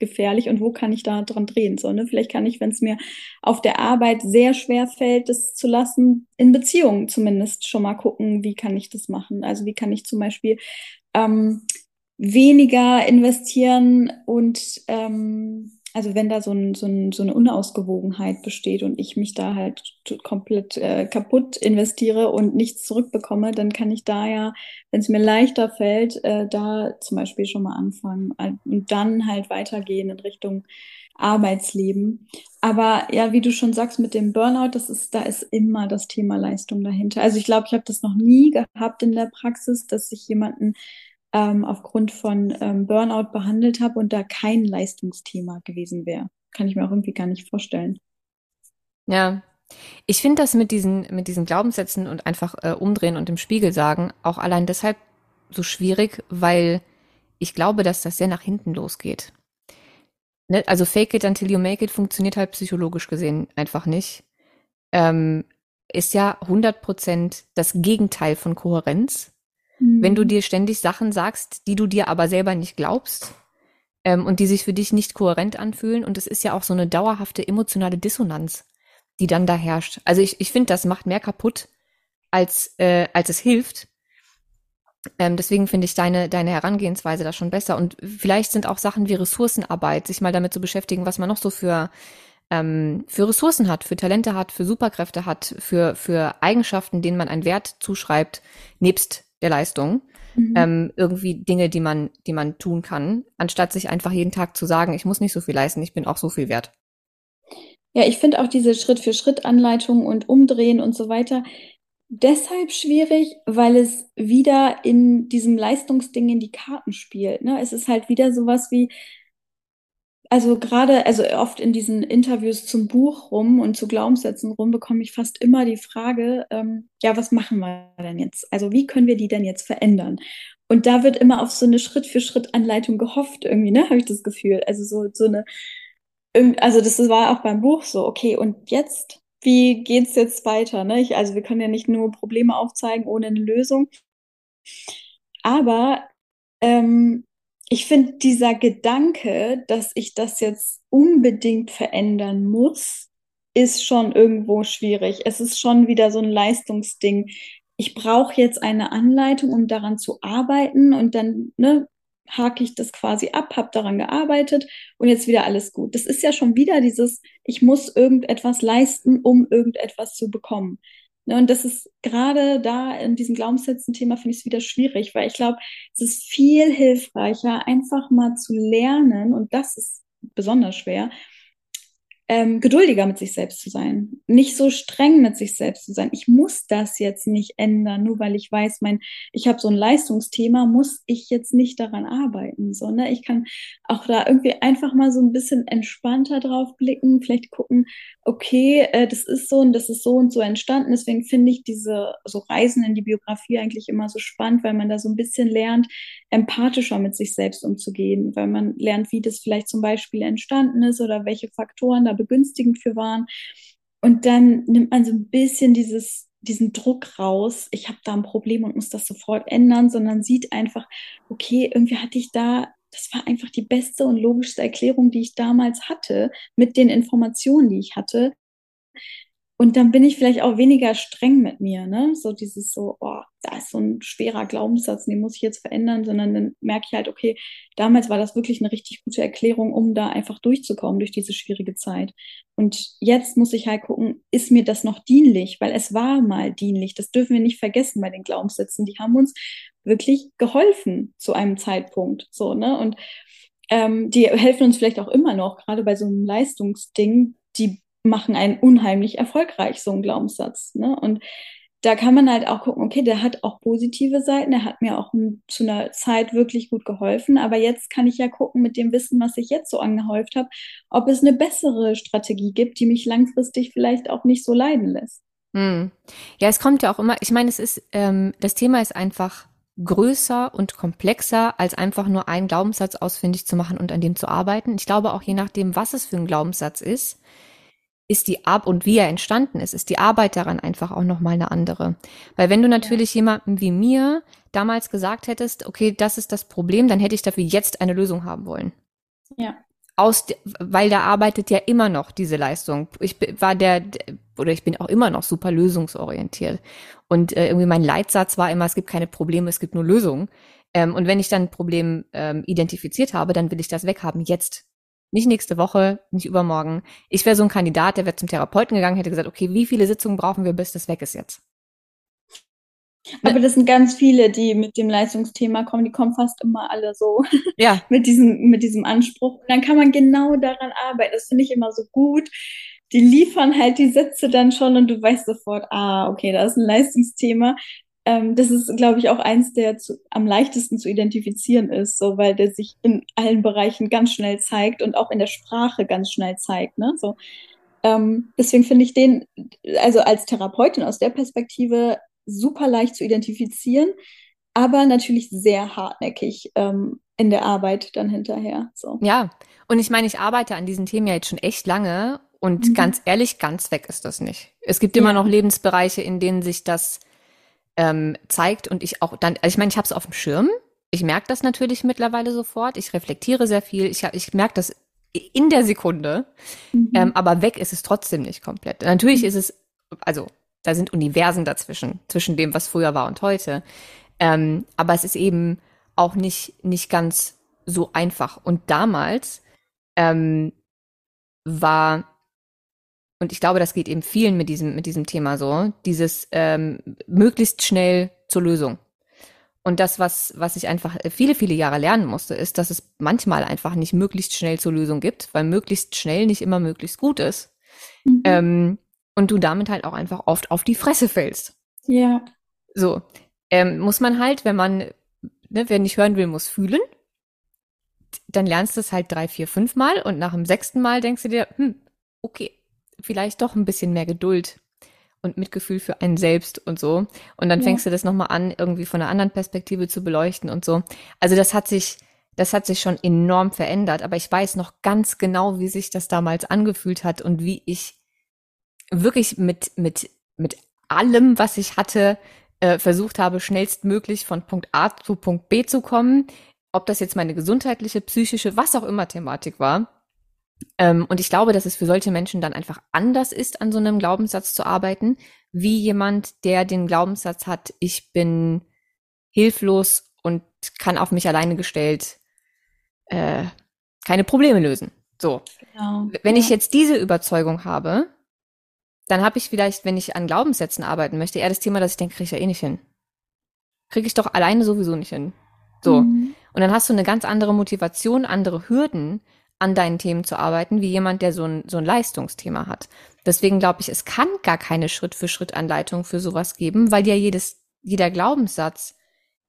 gefährlich und wo kann ich da dran drehen. So, ne? Vielleicht kann ich, wenn es mir auf der Arbeit sehr schwer fällt, das zu lassen, in Beziehungen zumindest schon mal gucken, wie kann ich das machen. Also wie kann ich zum Beispiel ähm, weniger investieren und ähm, also wenn da so, ein, so, ein, so eine Unausgewogenheit besteht und ich mich da halt komplett äh, kaputt investiere und nichts zurückbekomme, dann kann ich da ja, wenn es mir leichter fällt, äh, da zum Beispiel schon mal anfangen und dann halt weitergehen in Richtung Arbeitsleben. Aber ja, wie du schon sagst, mit dem Burnout, das ist, da ist immer das Thema Leistung dahinter. Also ich glaube, ich habe das noch nie gehabt in der Praxis, dass ich jemanden ähm, aufgrund von ähm, Burnout behandelt habe und da kein Leistungsthema gewesen wäre. Kann ich mir auch irgendwie gar nicht vorstellen. Ja, ich finde das mit diesen, mit diesen Glaubenssätzen und einfach äh, umdrehen und im Spiegel sagen auch allein deshalb so schwierig, weil ich glaube, dass das sehr nach hinten losgeht. Ne? Also fake it until you make it funktioniert halt psychologisch gesehen einfach nicht. Ähm, ist ja 100% das Gegenteil von Kohärenz. Wenn du mhm. dir ständig Sachen sagst, die du dir aber selber nicht glaubst ähm, und die sich für dich nicht kohärent anfühlen. Und es ist ja auch so eine dauerhafte emotionale Dissonanz, die dann da herrscht. Also ich, ich finde, das macht mehr kaputt, als, äh, als es hilft. Ähm, deswegen finde ich deine, deine Herangehensweise da schon besser. Und vielleicht sind auch Sachen wie Ressourcenarbeit, sich mal damit zu beschäftigen, was man noch so für, ähm, für Ressourcen hat, für Talente hat, für Superkräfte hat, für, für Eigenschaften, denen man einen Wert zuschreibt, nebst der Leistung. Mhm. Ähm, irgendwie Dinge, die man, die man tun kann, anstatt sich einfach jeden Tag zu sagen, ich muss nicht so viel leisten, ich bin auch so viel wert. Ja, ich finde auch diese Schritt-für-Schritt-Anleitung und Umdrehen und so weiter deshalb schwierig, weil es wieder in diesem Leistungsding in die Karten spielt. Ne? Es ist halt wieder sowas wie, also gerade, also oft in diesen Interviews zum Buch rum und zu Glaubenssätzen rum bekomme ich fast immer die Frage, ähm, ja, was machen wir denn jetzt? Also wie können wir die denn jetzt verändern? Und da wird immer auf so eine Schritt-für-Schritt-Anleitung gehofft irgendwie, ne, habe ich das Gefühl. Also so, so eine, also das war auch beim Buch so, okay, und jetzt, wie geht's jetzt weiter? Ne? Ich, also wir können ja nicht nur Probleme aufzeigen ohne eine Lösung. Aber ähm, ich finde dieser Gedanke, dass ich das jetzt unbedingt verändern muss, ist schon irgendwo schwierig. Es ist schon wieder so ein Leistungsding. Ich brauche jetzt eine Anleitung, um daran zu arbeiten und dann ne, hake ich das quasi ab, habe daran gearbeitet und jetzt wieder alles gut. Das ist ja schon wieder dieses, ich muss irgendetwas leisten, um irgendetwas zu bekommen. Ne, und das ist gerade da in diesem Glaubenssätzen-Thema finde ich es wieder schwierig, weil ich glaube, es ist viel hilfreicher, einfach mal zu lernen, und das ist besonders schwer, ähm, geduldiger mit sich selbst zu sein, nicht so streng mit sich selbst zu sein. Ich muss das jetzt nicht ändern, nur weil ich weiß, mein, ich habe so ein Leistungsthema, muss ich jetzt nicht daran arbeiten, sondern ich kann auch da irgendwie einfach mal so ein bisschen entspannter drauf blicken, vielleicht gucken, okay, äh, das ist so und das ist so und so entstanden. Deswegen finde ich diese so Reisen in die Biografie eigentlich immer so spannend, weil man da so ein bisschen lernt, empathischer mit sich selbst umzugehen, weil man lernt, wie das vielleicht zum Beispiel entstanden ist oder welche Faktoren da begünstigend für waren. Und dann nimmt man so ein bisschen dieses, diesen Druck raus, ich habe da ein Problem und muss das sofort ändern, sondern sieht einfach, okay, irgendwie hatte ich da, das war einfach die beste und logischste Erklärung, die ich damals hatte, mit den Informationen, die ich hatte. Und dann bin ich vielleicht auch weniger streng mit mir, ne? So dieses so, oh, da ist so ein schwerer Glaubenssatz, den muss ich jetzt verändern, sondern dann merke ich halt, okay, damals war das wirklich eine richtig gute Erklärung, um da einfach durchzukommen durch diese schwierige Zeit. Und jetzt muss ich halt gucken, ist mir das noch dienlich? Weil es war mal dienlich. Das dürfen wir nicht vergessen bei den Glaubenssätzen. Die haben uns wirklich geholfen zu einem Zeitpunkt. So, ne? Und ähm, die helfen uns vielleicht auch immer noch, gerade bei so einem Leistungsding, die machen einen unheimlich erfolgreich, so ein Glaubenssatz. Ne? Und da kann man halt auch gucken, okay, der hat auch positive Seiten, der hat mir auch zu einer Zeit wirklich gut geholfen, aber jetzt kann ich ja gucken mit dem Wissen, was ich jetzt so angehäuft habe, ob es eine bessere Strategie gibt, die mich langfristig vielleicht auch nicht so leiden lässt. Hm. Ja, es kommt ja auch immer, ich meine, es ist, ähm, das Thema ist einfach größer und komplexer, als einfach nur einen Glaubenssatz ausfindig zu machen und an dem zu arbeiten. Ich glaube auch je nachdem, was es für ein Glaubenssatz ist, ist die Ab und wie er entstanden ist, ist die Arbeit daran einfach auch nochmal eine andere. Weil wenn du natürlich ja. jemandem wie mir damals gesagt hättest, okay, das ist das Problem, dann hätte ich dafür jetzt eine Lösung haben wollen. Ja. Aus, weil da arbeitet ja immer noch diese Leistung. Ich war der, oder ich bin auch immer noch super lösungsorientiert. Und äh, irgendwie mein Leitsatz war immer, es gibt keine Probleme, es gibt nur Lösungen. Ähm, und wenn ich dann ein Problem ähm, identifiziert habe, dann will ich das weghaben, jetzt. Nicht nächste Woche, nicht übermorgen. Ich wäre so ein Kandidat, der wäre zum Therapeuten gegangen, hätte gesagt, okay, wie viele Sitzungen brauchen wir, bis das weg ist jetzt? Aber das sind ganz viele, die mit dem Leistungsthema kommen, die kommen fast immer alle so ja. mit, diesem, mit diesem Anspruch. Und dann kann man genau daran arbeiten. Das finde ich immer so gut. Die liefern halt die Sätze dann schon und du weißt sofort, ah, okay, da ist ein Leistungsthema ähm, das ist, glaube ich, auch eins, der zu, am leichtesten zu identifizieren ist, so weil der sich in allen Bereichen ganz schnell zeigt und auch in der Sprache ganz schnell zeigt. Ne? So, ähm, deswegen finde ich den, also als Therapeutin aus der Perspektive super leicht zu identifizieren, aber natürlich sehr hartnäckig ähm, in der Arbeit dann hinterher. So. Ja, und ich meine, ich arbeite an diesen Themen ja jetzt schon echt lange und mhm. ganz ehrlich, ganz weg ist das nicht. Es gibt immer noch Lebensbereiche, in denen sich das ähm, zeigt und ich auch dann, also ich meine, ich habe es auf dem Schirm. Ich merke das natürlich mittlerweile sofort. Ich reflektiere sehr viel. Ich, ich merke das in der Sekunde. Mhm. Ähm, aber weg ist es trotzdem nicht komplett. Natürlich mhm. ist es, also da sind Universen dazwischen, zwischen dem, was früher war und heute. Ähm, aber es ist eben auch nicht, nicht ganz so einfach. Und damals ähm, war, und ich glaube, das geht eben vielen mit diesem, mit diesem Thema so, dieses ähm, möglichst schnell zur Lösung. Und das, was, was ich einfach viele, viele Jahre lernen musste, ist, dass es manchmal einfach nicht möglichst schnell zur Lösung gibt, weil möglichst schnell nicht immer möglichst gut ist. Mhm. Ähm, und du damit halt auch einfach oft auf die Fresse fällst. Ja. So. Ähm, muss man halt, wenn man, ne, wer nicht hören will, muss fühlen. Dann lernst du es halt drei, vier, fünf Mal und nach dem sechsten Mal denkst du dir, hm, okay, vielleicht doch ein bisschen mehr Geduld und Mitgefühl für einen selbst und so. Und dann ja. fängst du das nochmal an, irgendwie von einer anderen Perspektive zu beleuchten und so. Also das hat sich, das hat sich schon enorm verändert, aber ich weiß noch ganz genau, wie sich das damals angefühlt hat und wie ich wirklich mit, mit, mit allem, was ich hatte, äh, versucht habe, schnellstmöglich von Punkt A zu Punkt B zu kommen. Ob das jetzt meine gesundheitliche, psychische, was auch immer Thematik war. Ähm, und ich glaube, dass es für solche Menschen dann einfach anders ist, an so einem Glaubenssatz zu arbeiten, wie jemand, der den Glaubenssatz hat, ich bin hilflos und kann auf mich alleine gestellt äh, keine Probleme lösen. So. Genau. Wenn ja. ich jetzt diese Überzeugung habe, dann habe ich vielleicht, wenn ich an Glaubenssätzen arbeiten möchte, eher das Thema, dass ich denke, kriege ich ja eh nicht hin. Kriege ich doch alleine sowieso nicht hin. So. Mhm. Und dann hast du eine ganz andere Motivation, andere Hürden, an deinen Themen zu arbeiten, wie jemand, der so ein, so ein Leistungsthema hat. Deswegen glaube ich, es kann gar keine Schritt-für-Schritt-Anleitung für sowas geben, weil ja jedes, jeder Glaubenssatz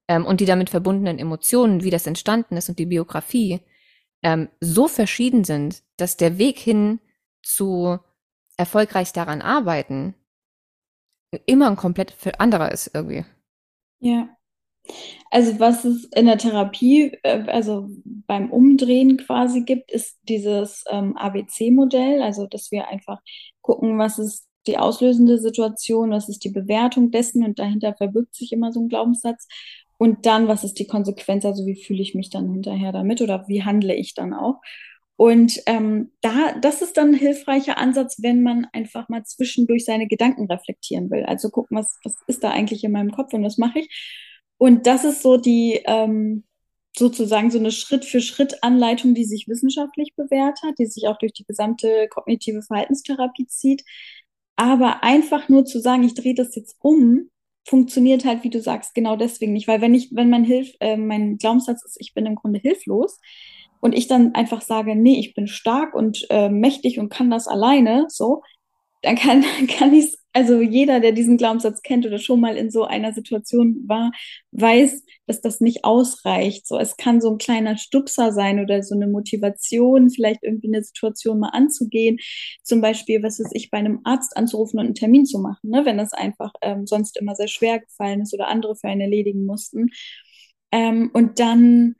ähm, und die damit verbundenen Emotionen, wie das entstanden ist und die Biografie, ähm, so verschieden sind, dass der Weg hin zu erfolgreich daran arbeiten immer ein komplett anderer ist irgendwie. Ja. Also was es in der Therapie, äh, also beim Umdrehen quasi gibt, ist dieses ähm, ABC-Modell, also dass wir einfach gucken, was ist die auslösende Situation, was ist die Bewertung dessen und dahinter verbirgt sich immer so ein Glaubenssatz. Und dann, was ist die Konsequenz, also wie fühle ich mich dann hinterher damit oder wie handle ich dann auch? Und ähm, da, das ist dann ein hilfreicher Ansatz, wenn man einfach mal zwischendurch seine Gedanken reflektieren will. Also gucken, was, was ist da eigentlich in meinem Kopf und was mache ich. Und das ist so die ähm, sozusagen so eine Schritt-für-Schritt-Anleitung, die sich wissenschaftlich bewährt hat, die sich auch durch die gesamte kognitive Verhaltenstherapie zieht. Aber einfach nur zu sagen, ich drehe das jetzt um, funktioniert halt, wie du sagst, genau deswegen nicht. Weil wenn ich, wenn mein Hilf, äh, mein Glaubenssatz ist, ich bin im Grunde hilflos und ich dann einfach sage, nee, ich bin stark und äh, mächtig und kann das alleine, so, dann kann, kann ich es also jeder, der diesen Glaubenssatz kennt oder schon mal in so einer Situation war, weiß, dass das nicht ausreicht. So, es kann so ein kleiner Stupser sein oder so eine Motivation, vielleicht irgendwie eine Situation mal anzugehen. Zum Beispiel, was ist ich, bei einem Arzt anzurufen und einen Termin zu machen, ne? wenn das einfach ähm, sonst immer sehr schwer gefallen ist oder andere für einen erledigen mussten. Ähm, und dann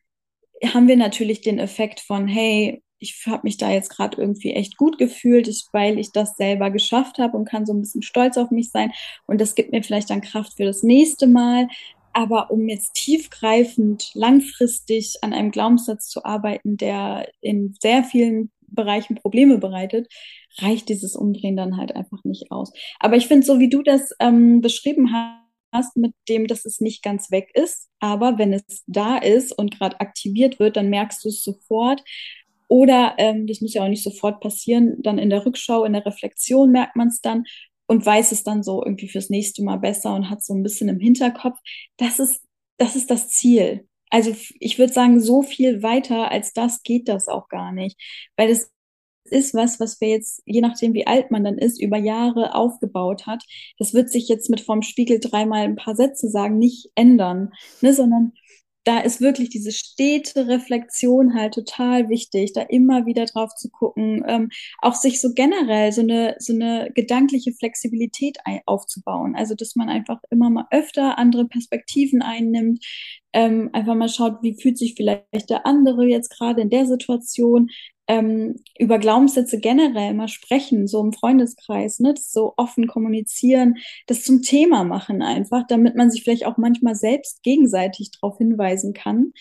haben wir natürlich den Effekt von, hey, ich habe mich da jetzt gerade irgendwie echt gut gefühlt, weil ich das selber geschafft habe und kann so ein bisschen stolz auf mich sein. Und das gibt mir vielleicht dann Kraft für das nächste Mal. Aber um jetzt tiefgreifend, langfristig an einem Glaubenssatz zu arbeiten, der in sehr vielen Bereichen Probleme bereitet, reicht dieses Umdrehen dann halt einfach nicht aus. Aber ich finde, so wie du das ähm, beschrieben hast, mit dem, dass es nicht ganz weg ist, aber wenn es da ist und gerade aktiviert wird, dann merkst du es sofort oder, ähm, das muss ja auch nicht sofort passieren, dann in der Rückschau, in der Reflexion merkt man es dann und weiß es dann so irgendwie fürs nächste Mal besser und hat so ein bisschen im Hinterkopf. Das ist, das ist das Ziel. Also ich würde sagen, so viel weiter als das geht das auch gar nicht, weil es ist was, was wir jetzt, je nachdem wie alt man dann ist, über Jahre aufgebaut hat. Das wird sich jetzt mit vom Spiegel dreimal ein paar Sätze sagen nicht ändern, ne, sondern da ist wirklich diese stete Reflexion halt total wichtig, da immer wieder drauf zu gucken, ähm, auch sich so generell so eine, so eine gedankliche Flexibilität aufzubauen. Also, dass man einfach immer mal öfter andere Perspektiven einnimmt, ähm, einfach mal schaut, wie fühlt sich vielleicht der andere jetzt gerade in der Situation, ähm, über Glaubenssätze generell mal sprechen, so im Freundeskreis, ne? so offen kommunizieren, das zum Thema machen einfach, damit man sich vielleicht auch manchmal selbst gegenseitig darauf hinweisen kann,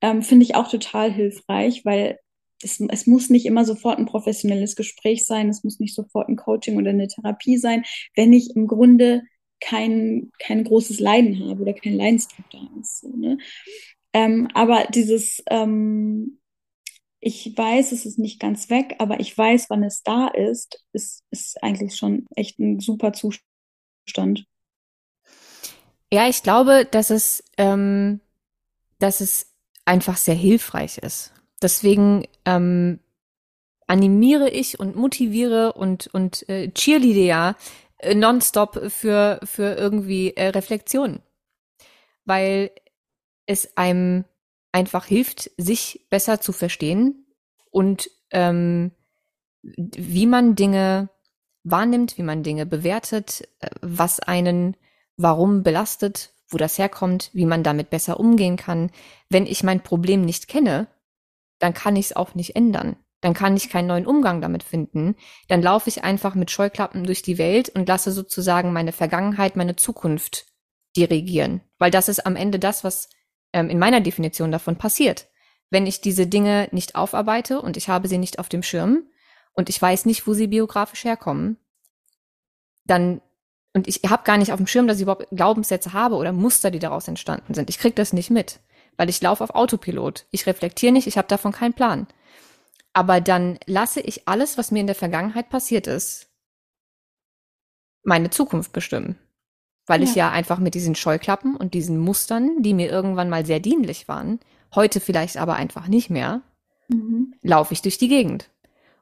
ähm, finde ich auch total hilfreich, weil es, es muss nicht immer sofort ein professionelles Gespräch sein, es muss nicht sofort ein Coaching oder eine Therapie sein, wenn ich im Grunde kein, kein großes Leiden habe oder kein Leidensdruck da ist. So, ne? Ähm, aber dieses, ähm, ich weiß, es ist nicht ganz weg, aber ich weiß, wann es da ist, ist, ist eigentlich schon echt ein super Zustand. Ja, ich glaube, dass es, ähm, dass es einfach sehr hilfreich ist. Deswegen ähm, animiere ich und motiviere und, und äh, cheerleade ja äh, nonstop für, für irgendwie äh, Reflexion. Weil es einem einfach hilft, sich besser zu verstehen und ähm, wie man Dinge wahrnimmt, wie man Dinge bewertet, äh, was einen warum belastet, wo das herkommt, wie man damit besser umgehen kann. Wenn ich mein Problem nicht kenne, dann kann ich es auch nicht ändern. Dann kann ich keinen neuen Umgang damit finden. Dann laufe ich einfach mit Scheuklappen durch die Welt und lasse sozusagen meine Vergangenheit, meine Zukunft dirigieren. Weil das ist am Ende das, was in meiner Definition davon passiert. Wenn ich diese Dinge nicht aufarbeite und ich habe sie nicht auf dem Schirm und ich weiß nicht, wo sie biografisch herkommen, dann und ich habe gar nicht auf dem Schirm, dass ich überhaupt Glaubenssätze habe oder Muster, die daraus entstanden sind. Ich krieg das nicht mit, weil ich laufe auf Autopilot. Ich reflektiere nicht, ich habe davon keinen Plan. Aber dann lasse ich alles, was mir in der Vergangenheit passiert ist, meine Zukunft bestimmen. Weil ja. ich ja einfach mit diesen Scheuklappen und diesen Mustern, die mir irgendwann mal sehr dienlich waren, heute vielleicht aber einfach nicht mehr, mhm. laufe ich durch die Gegend.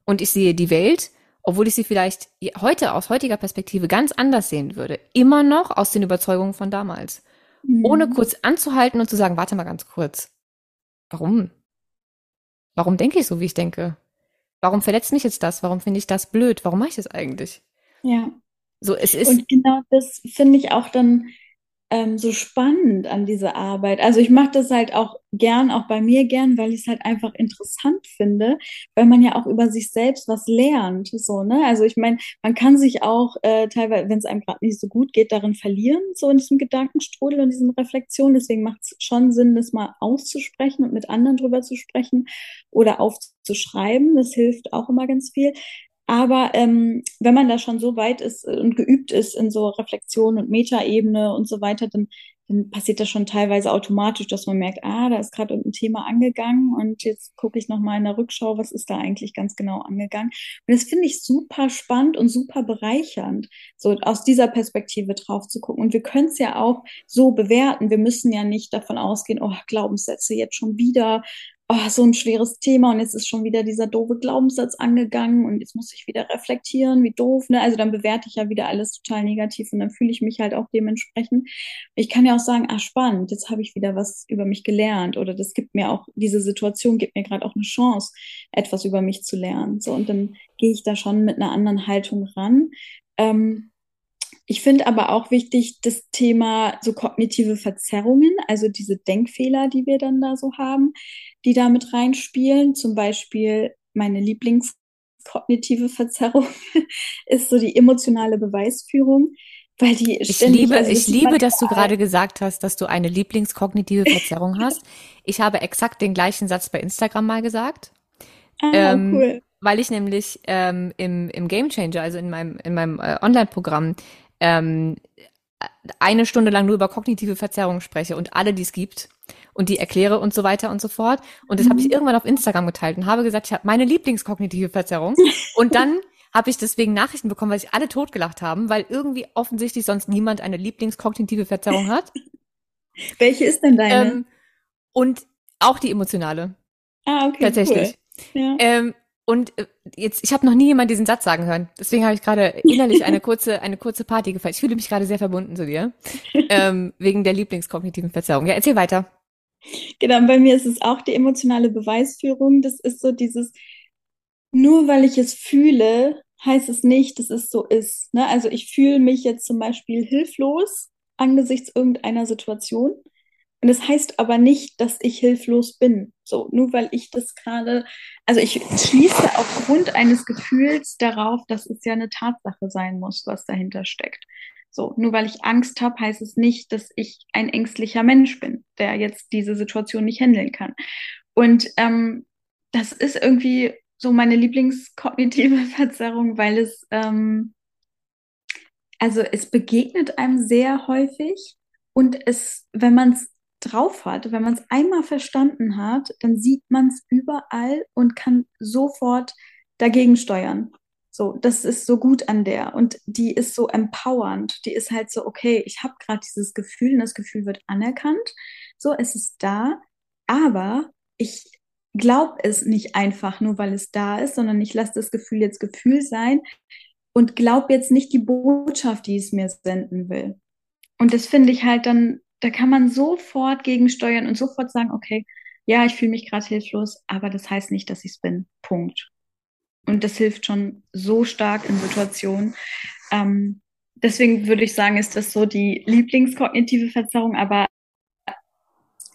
Und ich sehe die Welt obwohl ich sie vielleicht heute aus heutiger Perspektive ganz anders sehen würde, immer noch aus den Überzeugungen von damals. Mhm. Ohne kurz anzuhalten und zu sagen, warte mal ganz kurz. Warum? Warum denke ich so, wie ich denke? Warum verletzt mich jetzt das? Warum finde ich das blöd? Warum mache ich das eigentlich? Ja. So, es ist. Und genau das finde ich auch dann ähm, so spannend an dieser Arbeit. Also ich mache das halt auch gern, auch bei mir gern, weil ich es halt einfach interessant finde, weil man ja auch über sich selbst was lernt. So, ne? Also ich meine, man kann sich auch äh, teilweise, wenn es einem gerade nicht so gut geht, darin verlieren, so in diesem Gedankenstrudel und diesen Reflexionen. Deswegen macht es schon Sinn, das mal auszusprechen und mit anderen drüber zu sprechen oder aufzuschreiben. Das hilft auch immer ganz viel. Aber ähm, wenn man da schon so weit ist und geübt ist in so Reflexion und Metaebene und so weiter, dann, dann passiert das schon teilweise automatisch, dass man merkt, ah, da ist gerade irgendein Thema angegangen und jetzt gucke ich nochmal in der Rückschau, was ist da eigentlich ganz genau angegangen. Und das finde ich super spannend und super bereichernd, so aus dieser Perspektive drauf zu gucken. Und wir können es ja auch so bewerten. Wir müssen ja nicht davon ausgehen, oh, Glaubenssätze jetzt schon wieder oh, so ein schweres Thema und jetzt ist schon wieder dieser doofe Glaubenssatz angegangen und jetzt muss ich wieder reflektieren, wie doof, ne? Also dann bewerte ich ja wieder alles total negativ und dann fühle ich mich halt auch dementsprechend. Ich kann ja auch sagen, ah, spannend, jetzt habe ich wieder was über mich gelernt oder das gibt mir auch, diese Situation gibt mir gerade auch eine Chance, etwas über mich zu lernen. So, und dann gehe ich da schon mit einer anderen Haltung ran. Ähm, ich finde aber auch wichtig das Thema so kognitive Verzerrungen, also diese Denkfehler, die wir dann da so haben, die da mit reinspielen. Zum Beispiel meine Lieblingskognitive Verzerrung ist so die emotionale Beweisführung. Weil die ich liebe, also ich liebe, dass du gerade gesagt hast, dass du eine Lieblingskognitive Verzerrung hast. Ich habe exakt den gleichen Satz bei Instagram mal gesagt. Ah, ähm, cool. Weil ich nämlich ähm, im, im Game Changer, also in meinem, in meinem äh, Online-Programm, ähm, eine Stunde lang nur über kognitive Verzerrungen spreche und alle, die es gibt und die erkläre und so weiter und so fort. Und das mhm. habe ich irgendwann auf Instagram geteilt und habe gesagt, ich habe meine Lieblingskognitive Verzerrung. und dann habe ich deswegen Nachrichten bekommen, weil sich alle totgelacht haben, weil irgendwie offensichtlich sonst niemand eine Lieblingskognitive Verzerrung hat. Welche ist denn deine? Ähm, und auch die emotionale. Ah, okay. Tatsächlich. Cool. Ja. Ähm, und äh, jetzt, ich habe noch nie jemand diesen Satz sagen hören. Deswegen habe ich gerade innerlich eine kurze, eine kurze Party gefeiert. Ich fühle mich gerade sehr verbunden zu dir. ähm, wegen der lieblingskognitiven Verzerrung. Ja, erzähl weiter. Genau, bei mir ist es auch die emotionale Beweisführung. Das ist so dieses, nur weil ich es fühle, heißt es nicht, dass es so ist. Ne? Also ich fühle mich jetzt zum Beispiel hilflos angesichts irgendeiner Situation. Und das heißt aber nicht, dass ich hilflos bin. So, nur weil ich das gerade, also ich schließe aufgrund eines Gefühls darauf, dass es ja eine Tatsache sein muss, was dahinter steckt. So, nur weil ich Angst habe, heißt es nicht, dass ich ein ängstlicher Mensch bin, der jetzt diese Situation nicht handeln kann. Und ähm, das ist irgendwie so meine Lieblingskognitive Verzerrung, weil es ähm, also es begegnet einem sehr häufig und es, wenn man es drauf hat, wenn man es einmal verstanden hat, dann sieht man es überall und kann sofort dagegen steuern. So, das ist so gut an der und die ist so empowernd. Die ist halt so, okay, ich habe gerade dieses Gefühl und das Gefühl wird anerkannt. So, es ist da, aber ich glaube es nicht einfach nur, weil es da ist, sondern ich lasse das Gefühl jetzt Gefühl sein und glaube jetzt nicht die Botschaft, die es mir senden will. Und das finde ich halt dann, da kann man sofort gegensteuern und sofort sagen, okay, ja, ich fühle mich gerade hilflos, aber das heißt nicht, dass ich es bin. Punkt. Und das hilft schon so stark in Situationen. Ähm, deswegen würde ich sagen, ist das so die Lieblingskognitive Verzerrung, aber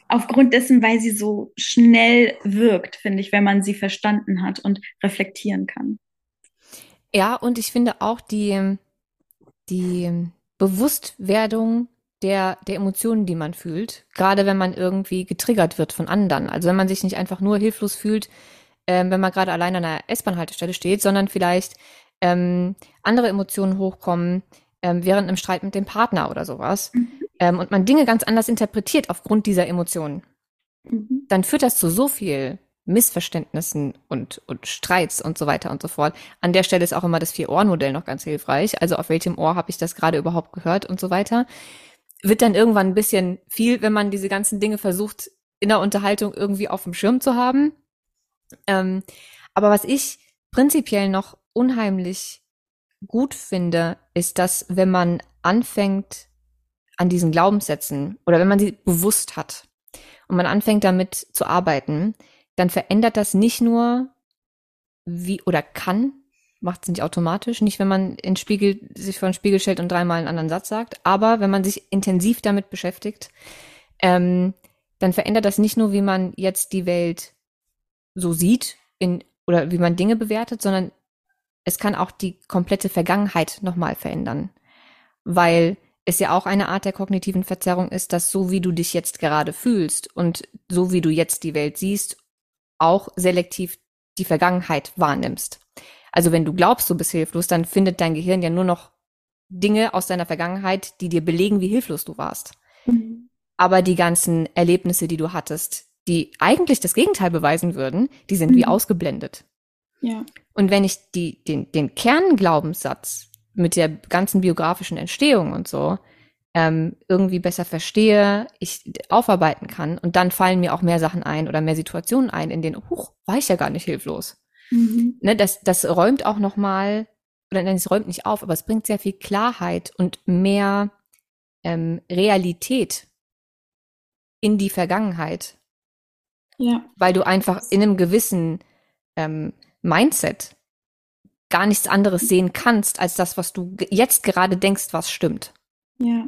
aufgrund dessen, weil sie so schnell wirkt, finde ich, wenn man sie verstanden hat und reflektieren kann. Ja, und ich finde auch die, die Bewusstwerdung der, der Emotionen, die man fühlt, gerade wenn man irgendwie getriggert wird von anderen. Also wenn man sich nicht einfach nur hilflos fühlt, ähm, wenn man gerade allein an einer S-Bahn-Haltestelle steht, sondern vielleicht ähm, andere Emotionen hochkommen, ähm, während einem Streit mit dem Partner oder sowas. Mhm. Ähm, und man Dinge ganz anders interpretiert aufgrund dieser Emotionen. Mhm. Dann führt das zu so viel Missverständnissen und, und Streits und so weiter und so fort. An der Stelle ist auch immer das Vier-Ohren-Modell noch ganz hilfreich. Also auf welchem Ohr habe ich das gerade überhaupt gehört und so weiter. Wird dann irgendwann ein bisschen viel, wenn man diese ganzen Dinge versucht, in der Unterhaltung irgendwie auf dem Schirm zu haben. Ähm, aber was ich prinzipiell noch unheimlich gut finde, ist, dass wenn man anfängt an diesen Glaubenssätzen oder wenn man sie bewusst hat und man anfängt damit zu arbeiten, dann verändert das nicht nur wie oder kann, macht es nicht automatisch, nicht wenn man in Spiegel, sich vor den Spiegel stellt und dreimal einen anderen Satz sagt, aber wenn man sich intensiv damit beschäftigt, ähm, dann verändert das nicht nur, wie man jetzt die Welt so sieht in, oder wie man Dinge bewertet, sondern es kann auch die komplette Vergangenheit nochmal verändern. Weil es ja auch eine Art der kognitiven Verzerrung ist, dass so wie du dich jetzt gerade fühlst und so wie du jetzt die Welt siehst, auch selektiv die Vergangenheit wahrnimmst. Also wenn du glaubst, du bist hilflos, dann findet dein Gehirn ja nur noch Dinge aus deiner Vergangenheit, die dir belegen, wie hilflos du warst. Mhm. Aber die ganzen Erlebnisse, die du hattest, die eigentlich das Gegenteil beweisen würden, die sind mhm. wie ausgeblendet. Ja. Und wenn ich die, den, den Kernglaubenssatz mit der ganzen biografischen Entstehung und so ähm, irgendwie besser verstehe, ich aufarbeiten kann und dann fallen mir auch mehr Sachen ein oder mehr Situationen ein, in denen, huch, war ich ja gar nicht hilflos. Mhm. Ne, das, das räumt auch nochmal, oder nein, es räumt nicht auf, aber es bringt sehr viel Klarheit und mehr ähm, Realität in die Vergangenheit ja. Weil du einfach in einem gewissen ähm, Mindset gar nichts anderes sehen kannst, als das, was du jetzt gerade denkst, was stimmt. Ja.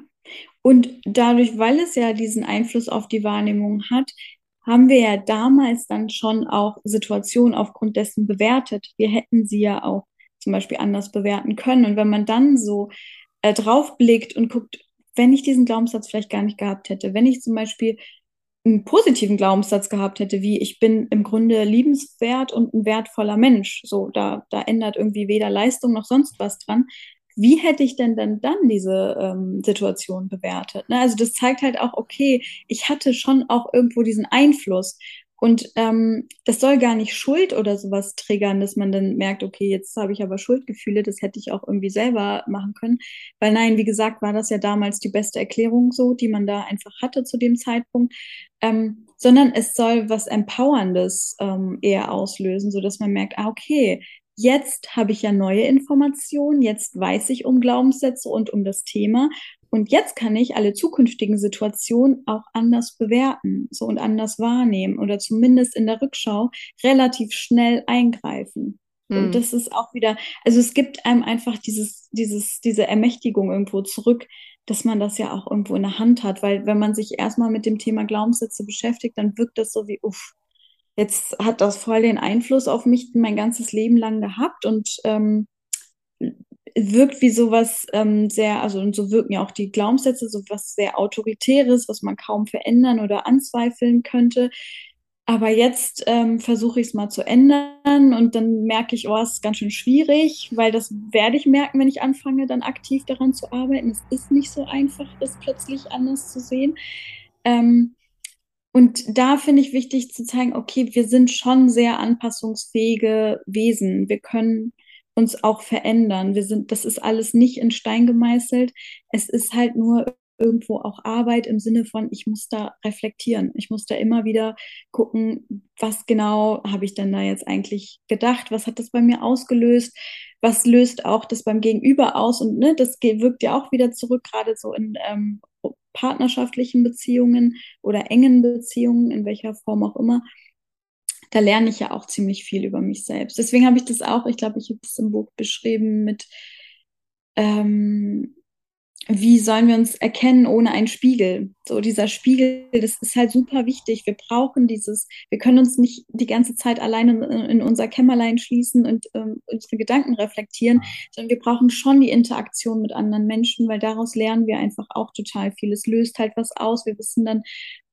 Und dadurch, weil es ja diesen Einfluss auf die Wahrnehmung hat, haben wir ja damals dann schon auch Situationen aufgrund dessen bewertet. Wir hätten sie ja auch zum Beispiel anders bewerten können. Und wenn man dann so äh, draufblickt und guckt, wenn ich diesen Glaubenssatz vielleicht gar nicht gehabt hätte, wenn ich zum Beispiel einen positiven Glaubenssatz gehabt hätte, wie ich bin im Grunde liebenswert und ein wertvoller Mensch. So, da, da ändert irgendwie weder Leistung noch sonst was dran. Wie hätte ich denn dann, dann diese ähm, Situation bewertet? Ne? Also das zeigt halt auch, okay, ich hatte schon auch irgendwo diesen Einfluss. Und ähm, das soll gar nicht Schuld oder sowas triggern, dass man dann merkt, okay, jetzt habe ich aber Schuldgefühle, das hätte ich auch irgendwie selber machen können. Weil nein, wie gesagt, war das ja damals die beste Erklärung so, die man da einfach hatte zu dem Zeitpunkt. Ähm, sondern es soll was Empowerndes ähm, eher auslösen, so dass man merkt, ah, okay, jetzt habe ich ja neue Informationen, jetzt weiß ich um Glaubenssätze und um das Thema und jetzt kann ich alle zukünftigen Situationen auch anders bewerten, so und anders wahrnehmen oder zumindest in der Rückschau relativ schnell eingreifen. Mhm. Und hm. das ist auch wieder, also es gibt einem einfach dieses, dieses, diese Ermächtigung irgendwo zurück, dass man das ja auch irgendwo in der Hand hat, weil wenn man sich erstmal mit dem Thema Glaubenssätze beschäftigt, dann wirkt das so wie, uff, jetzt hat das voll den Einfluss auf mich mein ganzes Leben lang gehabt und ähm, wirkt wie sowas ähm, sehr, also und so wirken ja auch die Glaubenssätze, so was sehr Autoritäres, was man kaum verändern oder anzweifeln könnte. aber jetzt ähm, versuche ich es mal zu ändern und dann merke ich, oh, es ist ganz schön schwierig, weil das werde ich merken, wenn ich anfange, dann aktiv daran zu arbeiten. Es ist nicht so einfach, das plötzlich anders zu sehen. Ähm, und da finde ich wichtig zu zeigen, okay, wir sind schon sehr anpassungsfähige Wesen. Wir können uns auch verändern. Wir sind, das ist alles nicht in Stein gemeißelt. Es ist halt nur irgendwo auch Arbeit im Sinne von, ich muss da reflektieren. Ich muss da immer wieder gucken, was genau habe ich denn da jetzt eigentlich gedacht? Was hat das bei mir ausgelöst? Was löst auch das beim Gegenüber aus? Und ne, das wirkt ja auch wieder zurück, gerade so in ähm, partnerschaftlichen Beziehungen oder engen Beziehungen, in welcher Form auch immer da lerne ich ja auch ziemlich viel über mich selbst. Deswegen habe ich das auch, ich glaube, ich habe es im Buch beschrieben mit, ähm, wie sollen wir uns erkennen ohne einen Spiegel? So dieser Spiegel, das ist halt super wichtig. Wir brauchen dieses, wir können uns nicht die ganze Zeit alleine in, in unser Kämmerlein schließen und ähm, unsere Gedanken reflektieren, sondern wir brauchen schon die Interaktion mit anderen Menschen, weil daraus lernen wir einfach auch total viel. Es löst halt was aus. Wir wissen dann,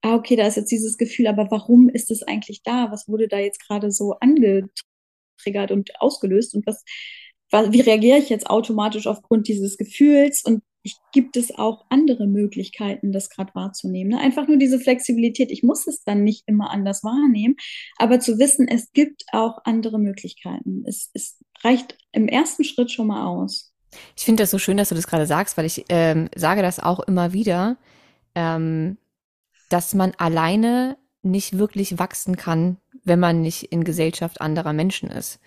ah, okay, da ist jetzt dieses Gefühl, aber warum ist es eigentlich da? Was wurde da jetzt gerade so angetriggert und ausgelöst und was, wie reagiere ich jetzt automatisch aufgrund dieses Gefühls und ich, gibt es auch andere Möglichkeiten, das gerade wahrzunehmen. Ne? Einfach nur diese Flexibilität. Ich muss es dann nicht immer anders wahrnehmen, aber zu wissen, es gibt auch andere Möglichkeiten. Es, es reicht im ersten Schritt schon mal aus. Ich finde das so schön, dass du das gerade sagst, weil ich ähm, sage das auch immer wieder, ähm, dass man alleine nicht wirklich wachsen kann, wenn man nicht in Gesellschaft anderer Menschen ist.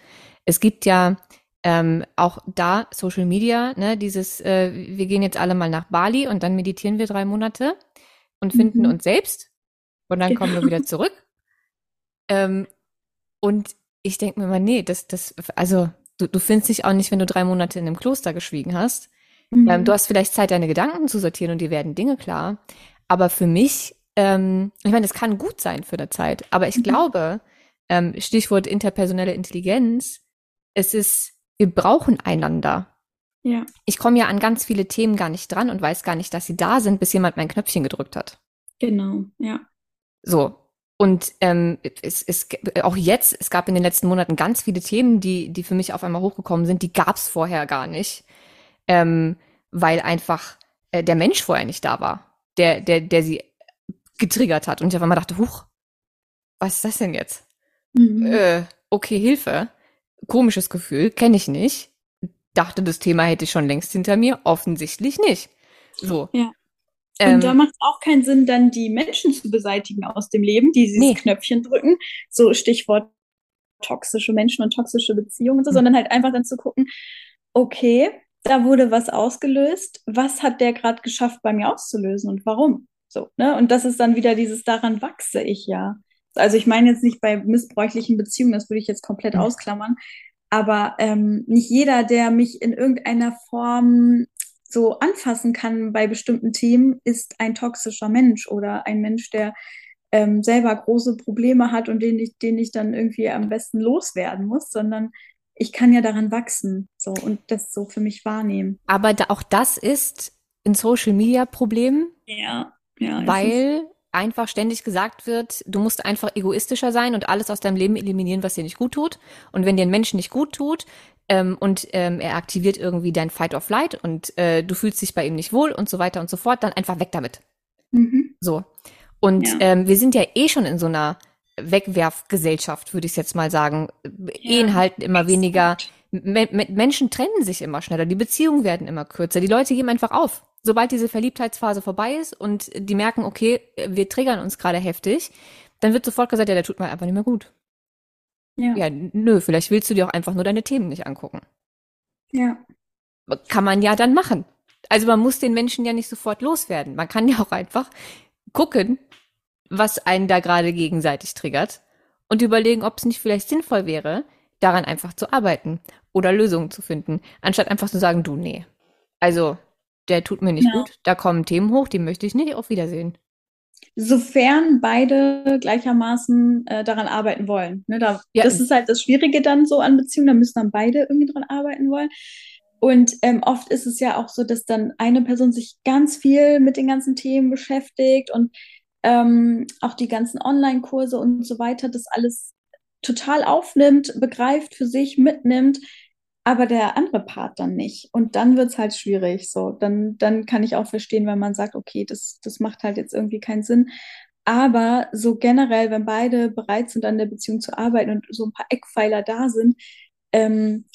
Es gibt ja ähm, auch da Social Media, ne, dieses, äh, wir gehen jetzt alle mal nach Bali und dann meditieren wir drei Monate und finden mhm. uns selbst und dann kommen wir wieder zurück. Ähm, und ich denke mir mal, nee, das, das, also du, du findest dich auch nicht, wenn du drei Monate in einem Kloster geschwiegen hast. Mhm. Ähm, du hast vielleicht Zeit, deine Gedanken zu sortieren und dir werden Dinge klar. Aber für mich, ähm, ich meine, es kann gut sein für eine Zeit, aber ich mhm. glaube, ähm, Stichwort interpersonelle Intelligenz, es ist wir brauchen einander. Ja. Ich komme ja an ganz viele Themen gar nicht dran und weiß gar nicht, dass sie da sind, bis jemand mein Knöpfchen gedrückt hat. Genau, ja. So. Und ähm, es, es, auch jetzt, es gab in den letzten Monaten ganz viele Themen, die, die für mich auf einmal hochgekommen sind, die gab es vorher gar nicht. Ähm, weil einfach äh, der Mensch vorher nicht da war, der, der, der sie getriggert hat. Und ich auf einmal dachte, huch, was ist das denn jetzt? Mhm. Äh, okay, Hilfe komisches Gefühl, kenne ich nicht. Dachte, das Thema hätte ich schon längst hinter mir. Offensichtlich nicht. So. Ja. Und ähm, da macht es auch keinen Sinn, dann die Menschen zu beseitigen aus dem Leben, die dieses nee. Knöpfchen drücken. So Stichwort toxische Menschen und toxische Beziehungen, so, mhm. sondern halt einfach dann zu gucken, okay, da wurde was ausgelöst. Was hat der gerade geschafft, bei mir auszulösen und warum? So, ne? Und das ist dann wieder dieses, daran wachse ich ja. Also ich meine jetzt nicht bei missbräuchlichen Beziehungen, das würde ich jetzt komplett mhm. ausklammern, aber ähm, nicht jeder, der mich in irgendeiner Form so anfassen kann bei bestimmten Themen, ist ein toxischer Mensch oder ein Mensch, der ähm, selber große Probleme hat und den ich, den ich dann irgendwie am besten loswerden muss, sondern ich kann ja daran wachsen so und das so für mich wahrnehmen. Aber da, auch das ist ein Social Media Problem. Ja, ja. Weil einfach ständig gesagt wird, du musst einfach egoistischer sein und alles aus deinem Leben eliminieren, was dir nicht gut tut. Und wenn dir ein Mensch nicht gut tut ähm, und ähm, er aktiviert irgendwie dein Fight or Flight und äh, du fühlst dich bei ihm nicht wohl und so weiter und so fort, dann einfach weg damit. Mhm. So. Und ja. ähm, wir sind ja eh schon in so einer Wegwerfgesellschaft, würde ich jetzt mal sagen. Ja. Ehen halten immer weniger. Menschen trennen sich immer schneller, die Beziehungen werden immer kürzer, die Leute geben einfach auf sobald diese Verliebtheitsphase vorbei ist und die merken, okay, wir triggern uns gerade heftig, dann wird sofort gesagt, ja, der tut mir einfach nicht mehr gut. Ja. ja, nö, vielleicht willst du dir auch einfach nur deine Themen nicht angucken. Ja. Kann man ja dann machen. Also man muss den Menschen ja nicht sofort loswerden. Man kann ja auch einfach gucken, was einen da gerade gegenseitig triggert und überlegen, ob es nicht vielleicht sinnvoll wäre, daran einfach zu arbeiten oder Lösungen zu finden, anstatt einfach zu sagen, du, nee. Also, der tut mir nicht ja. gut, da kommen Themen hoch, die möchte ich nicht auf Wiedersehen. Sofern beide gleichermaßen äh, daran arbeiten wollen. Ne, da, ja. Das ist halt das Schwierige dann so an Beziehungen, da müssen dann beide irgendwie dran arbeiten wollen. Und ähm, oft ist es ja auch so, dass dann eine Person sich ganz viel mit den ganzen Themen beschäftigt und ähm, auch die ganzen Online-Kurse und so weiter, das alles total aufnimmt, begreift für sich, mitnimmt, aber der andere Part dann nicht. Und dann wird es halt schwierig. So, dann, dann kann ich auch verstehen, wenn man sagt, okay, das, das macht halt jetzt irgendwie keinen Sinn. Aber so generell, wenn beide bereit sind, an der Beziehung zu arbeiten und so ein paar Eckpfeiler da sind, ähm,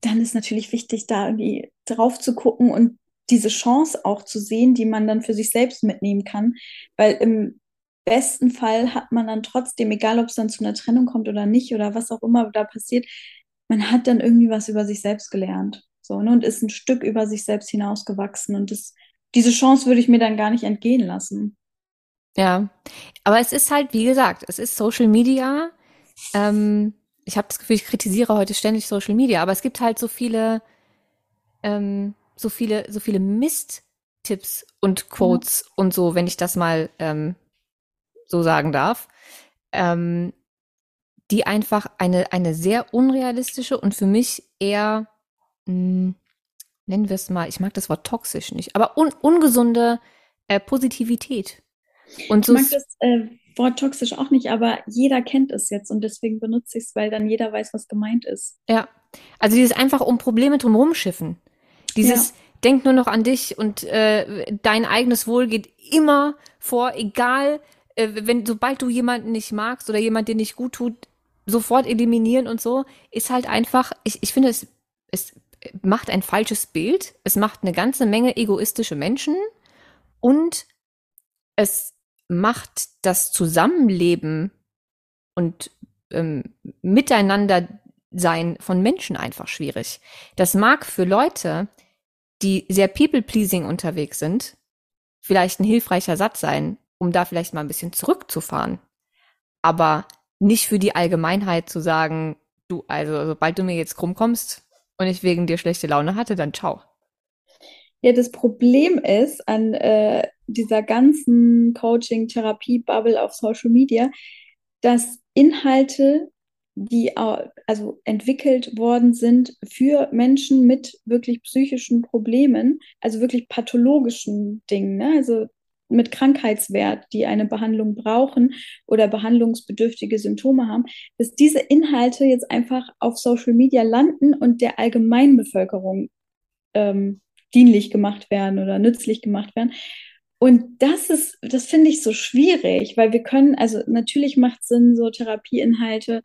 dann ist natürlich wichtig, da irgendwie drauf zu gucken und diese Chance auch zu sehen, die man dann für sich selbst mitnehmen kann. Weil im besten Fall hat man dann trotzdem, egal ob es dann zu einer Trennung kommt oder nicht oder was auch immer da passiert, man hat dann irgendwie was über sich selbst gelernt. So, ne, und ist ein Stück über sich selbst hinausgewachsen. Und das, diese Chance würde ich mir dann gar nicht entgehen lassen. Ja, aber es ist halt, wie gesagt, es ist Social Media. Ähm, ich habe das Gefühl, ich kritisiere heute ständig Social Media, aber es gibt halt so viele, ähm, so viele, so viele Mist-Tipps und Quotes ja. und so, wenn ich das mal ähm, so sagen darf, ähm, die einfach eine, eine sehr unrealistische und für mich eher, mh, hm, nennen wir es mal, ich mag das Wort toxisch nicht, aber un, ungesunde äh, Positivität. Und so ich mag das äh, Wort toxisch auch nicht, aber jeder kennt es jetzt und deswegen benutze ich es, weil dann jeder weiß, was gemeint ist. Ja, also dieses einfach um Probleme drumherum schiffen. Dieses ja. denk nur noch an dich und äh, dein eigenes Wohl geht immer vor, egal äh, wenn, sobald du jemanden nicht magst oder jemand dir nicht gut tut, sofort eliminieren und so, ist halt einfach, ich, ich finde, es, es macht ein falsches Bild, es macht eine ganze Menge egoistische Menschen und es macht das Zusammenleben und ähm, Miteinander sein von Menschen einfach schwierig. Das mag für Leute, die sehr people-pleasing unterwegs sind, vielleicht ein hilfreicher Satz sein, um da vielleicht mal ein bisschen zurückzufahren. Aber nicht für die Allgemeinheit zu sagen, du, also sobald du mir jetzt krumm kommst und ich wegen dir schlechte Laune hatte, dann ciao. Ja, das Problem ist an äh, dieser ganzen Coaching-Therapie-Bubble auf Social Media, dass Inhalte, die also entwickelt worden sind für Menschen mit wirklich psychischen Problemen, also wirklich pathologischen Dingen, ne? also mit Krankheitswert, die eine Behandlung brauchen oder behandlungsbedürftige Symptome haben, dass diese Inhalte jetzt einfach auf Social Media landen und der Allgemeinbevölkerung ähm, dienlich gemacht werden oder nützlich gemacht werden. Und das ist, das finde ich so schwierig, weil wir können, also natürlich macht Sinn, so Therapieinhalte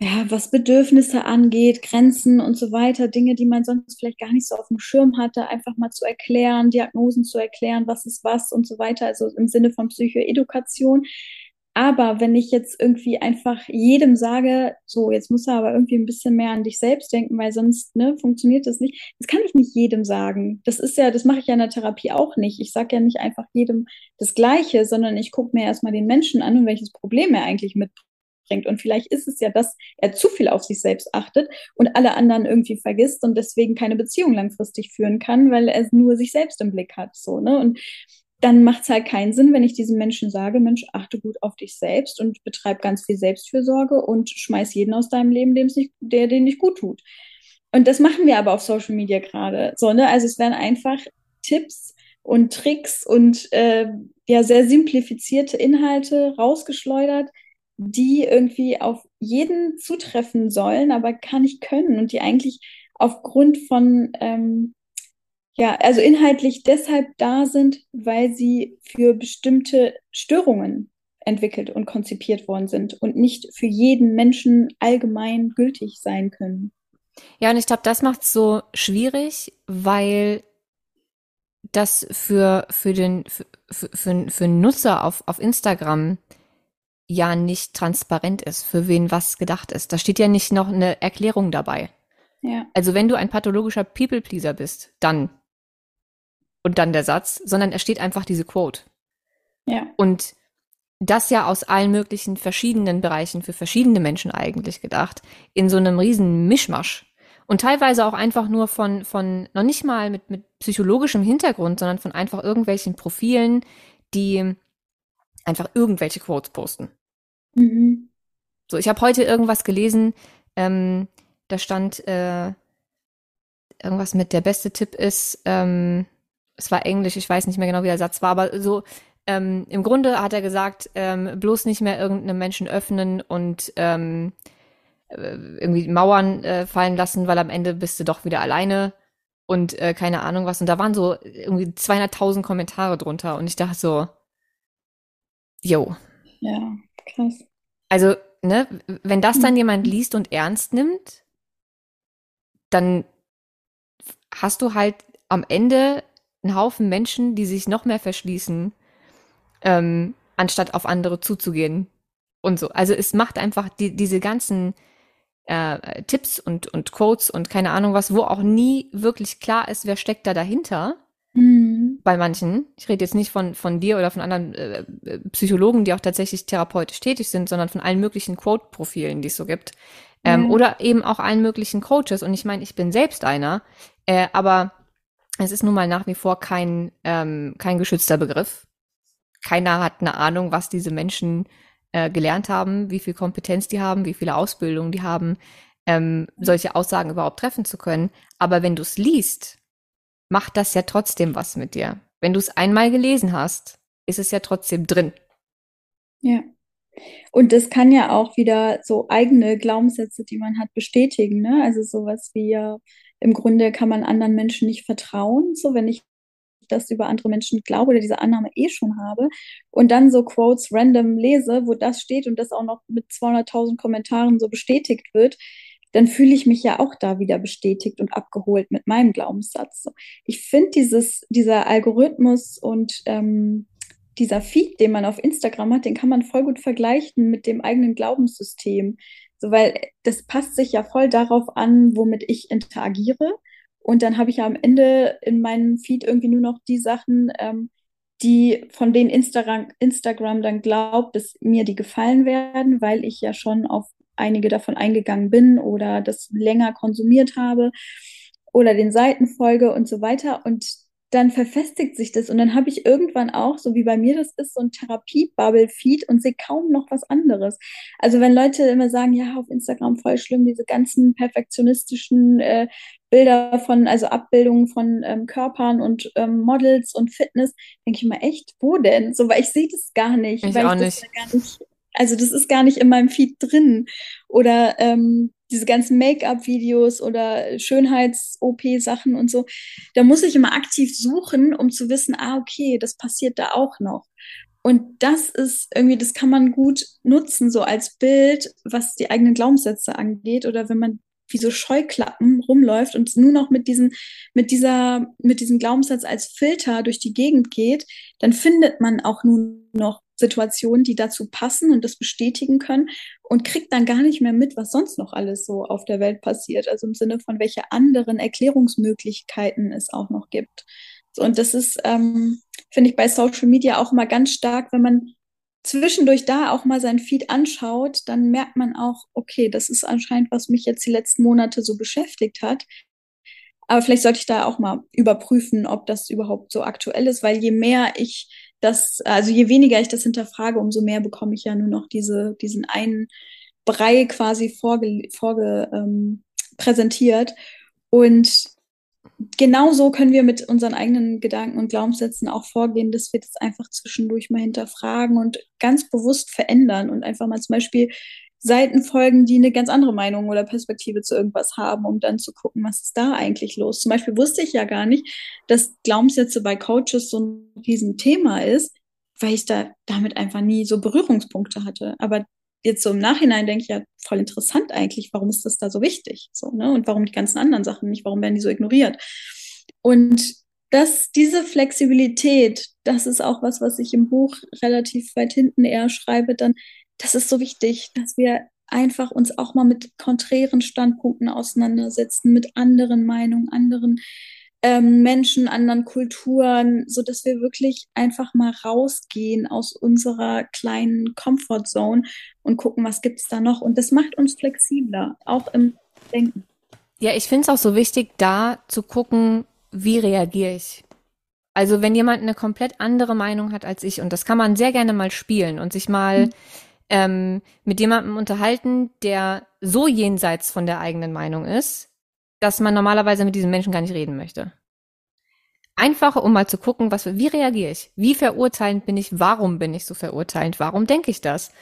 ja, was Bedürfnisse angeht, Grenzen und so weiter, Dinge, die man sonst vielleicht gar nicht so auf dem Schirm hatte, einfach mal zu erklären, Diagnosen zu erklären, was ist was und so weiter, also im Sinne von Psychoedukation. Aber wenn ich jetzt irgendwie einfach jedem sage, so, jetzt muss er aber irgendwie ein bisschen mehr an dich selbst denken, weil sonst ne, funktioniert das nicht. Das kann ich nicht jedem sagen. Das ist ja, das mache ich ja in der Therapie auch nicht. Ich sage ja nicht einfach jedem das Gleiche, sondern ich gucke mir erstmal den Menschen an und welches Problem er eigentlich mitbringt bringt. Und vielleicht ist es ja, dass er zu viel auf sich selbst achtet und alle anderen irgendwie vergisst und deswegen keine Beziehung langfristig führen kann, weil er nur sich selbst im Blick hat. So, ne? Und dann macht es halt keinen Sinn, wenn ich diesem Menschen sage, Mensch, achte gut auf dich selbst und betreib ganz viel Selbstfürsorge und schmeiß jeden aus deinem Leben, nicht, der dir nicht gut tut. Und das machen wir aber auf Social Media gerade. So, ne? Also es werden einfach Tipps und Tricks und äh, ja sehr simplifizierte Inhalte rausgeschleudert, die irgendwie auf jeden zutreffen sollen, aber gar nicht können und die eigentlich aufgrund von, ähm, ja, also inhaltlich deshalb da sind, weil sie für bestimmte Störungen entwickelt und konzipiert worden sind und nicht für jeden Menschen allgemein gültig sein können. Ja, und ich glaube, das macht es so schwierig, weil das für, für den, für, für, für Nutzer auf, auf Instagram ja nicht transparent ist, für wen was gedacht ist. Da steht ja nicht noch eine Erklärung dabei. Ja. Also wenn du ein pathologischer People-Pleaser bist, dann und dann der Satz, sondern es steht einfach diese Quote. Ja. Und das ja aus allen möglichen verschiedenen Bereichen für verschiedene Menschen eigentlich gedacht, in so einem riesen Mischmasch. Und teilweise auch einfach nur von, von noch nicht mal mit, mit psychologischem Hintergrund, sondern von einfach irgendwelchen Profilen, die einfach irgendwelche Quotes posten. Mhm. So, ich habe heute irgendwas gelesen, ähm, da stand äh, irgendwas mit der beste Tipp ist, ähm, es war Englisch, ich weiß nicht mehr genau, wie der Satz war, aber so, ähm, im Grunde hat er gesagt, ähm, bloß nicht mehr irgendeinem Menschen öffnen und ähm, äh, irgendwie Mauern äh, fallen lassen, weil am Ende bist du doch wieder alleine und äh, keine Ahnung was. Und da waren so irgendwie 200.000 Kommentare drunter und ich dachte so, yo. Ja, krass. Also, ne, wenn das dann jemand liest und ernst nimmt, dann hast du halt am Ende einen Haufen Menschen, die sich noch mehr verschließen, ähm, anstatt auf andere zuzugehen und so. Also es macht einfach die, diese ganzen äh, Tipps und, und Quotes und keine Ahnung was, wo auch nie wirklich klar ist, wer steckt da dahinter. Mhm. Bei manchen. Ich rede jetzt nicht von, von dir oder von anderen äh, Psychologen, die auch tatsächlich therapeutisch tätig sind, sondern von allen möglichen Quote-Profilen, die es so gibt. Ähm, mhm. Oder eben auch allen möglichen Coaches. Und ich meine, ich bin selbst einer, äh, aber es ist nun mal nach wie vor kein, ähm, kein geschützter Begriff. Keiner hat eine Ahnung, was diese Menschen äh, gelernt haben, wie viel Kompetenz die haben, wie viele Ausbildungen die haben, ähm, solche Aussagen überhaupt treffen zu können. Aber wenn du es liest, macht das ja trotzdem was mit dir. Wenn du es einmal gelesen hast, ist es ja trotzdem drin. Ja. Und das kann ja auch wieder so eigene Glaubenssätze, die man hat, bestätigen. Ne? Also sowas wie ja, im Grunde kann man anderen Menschen nicht vertrauen. So, wenn ich das über andere Menschen glaube oder diese Annahme eh schon habe und dann so Quotes random lese, wo das steht und das auch noch mit 200.000 Kommentaren so bestätigt wird, dann fühle ich mich ja auch da wieder bestätigt und abgeholt mit meinem Glaubenssatz. Ich finde dieses, dieser Algorithmus und ähm, dieser Feed, den man auf Instagram hat, den kann man voll gut vergleichen mit dem eigenen Glaubenssystem. So, weil das passt sich ja voll darauf an, womit ich interagiere. Und dann habe ich ja am Ende in meinem Feed irgendwie nur noch die Sachen, ähm, die von denen Instagram, Instagram dann glaubt, dass mir die gefallen werden, weil ich ja schon auf einige davon eingegangen bin oder das länger konsumiert habe oder den Seiten folge und so weiter. Und dann verfestigt sich das und dann habe ich irgendwann auch, so wie bei mir das ist, so ein Therapie-Bubble-Feed und sehe kaum noch was anderes. Also wenn Leute immer sagen, ja, auf Instagram voll schlimm, diese ganzen perfektionistischen äh, Bilder von, also Abbildungen von ähm, Körpern und ähm, Models und Fitness, denke ich mal, echt, wo denn? So, weil ich sehe das gar nicht. Ich weil auch ich nicht. Gar nicht. Also das ist gar nicht in meinem Feed drin. Oder ähm, diese ganzen Make-up-Videos oder Schönheits-OP-Sachen und so. Da muss ich immer aktiv suchen, um zu wissen, ah, okay, das passiert da auch noch. Und das ist irgendwie, das kann man gut nutzen, so als Bild, was die eigenen Glaubenssätze angeht. Oder wenn man wie so Scheuklappen rumläuft und nur noch mit diesen, mit dieser, mit diesem Glaubenssatz als Filter durch die Gegend geht, dann findet man auch nur noch Situationen, die dazu passen und das bestätigen können und kriegt dann gar nicht mehr mit, was sonst noch alles so auf der Welt passiert. Also im Sinne von, welche anderen Erklärungsmöglichkeiten es auch noch gibt. Und das ist, ähm, finde ich, bei Social Media auch mal ganz stark, wenn man zwischendurch da auch mal sein Feed anschaut, dann merkt man auch, okay, das ist anscheinend, was mich jetzt die letzten Monate so beschäftigt hat. Aber vielleicht sollte ich da auch mal überprüfen, ob das überhaupt so aktuell ist, weil je mehr ich das, also je weniger ich das hinterfrage, umso mehr bekomme ich ja nur noch diese, diesen einen Brei quasi vorge, vorge ähm, präsentiert. Und genauso können wir mit unseren eigenen Gedanken und Glaubenssätzen auch vorgehen, dass wir das einfach zwischendurch mal hinterfragen und ganz bewusst verändern und einfach mal zum Beispiel Seiten folgen, die eine ganz andere Meinung oder Perspektive zu irgendwas haben, um dann zu gucken, was ist da eigentlich los. Zum Beispiel wusste ich ja gar nicht, dass Glaubenssätze bei Coaches so ein Riesenthema ist, weil ich da damit einfach nie so Berührungspunkte hatte. Aber jetzt so im Nachhinein denke ich ja voll interessant eigentlich, warum ist das da so wichtig? So, ne? Und warum die ganzen anderen Sachen nicht, warum werden die so ignoriert? Und das, diese Flexibilität, das ist auch was, was ich im Buch relativ weit hinten eher schreibe, dann, das ist so wichtig, dass wir einfach uns auch mal mit konträren Standpunkten auseinandersetzen, mit anderen Meinungen, anderen ähm, Menschen, anderen Kulturen, so dass wir wirklich einfach mal rausgehen aus unserer kleinen Comfortzone und gucken, was gibt es da noch. Und das macht uns flexibler, auch im Denken. Ja, ich finde es auch so wichtig, da zu gucken, wie reagiere ich. Also wenn jemand eine komplett andere Meinung hat als ich, und das kann man sehr gerne mal spielen und sich mal mhm. Ähm, mit jemandem unterhalten, der so jenseits von der eigenen Meinung ist, dass man normalerweise mit diesen Menschen gar nicht reden möchte. Einfach, um mal zu gucken, was, wie reagiere ich? Wie verurteilend bin ich? Warum bin ich so verurteilend? Warum denke ich das?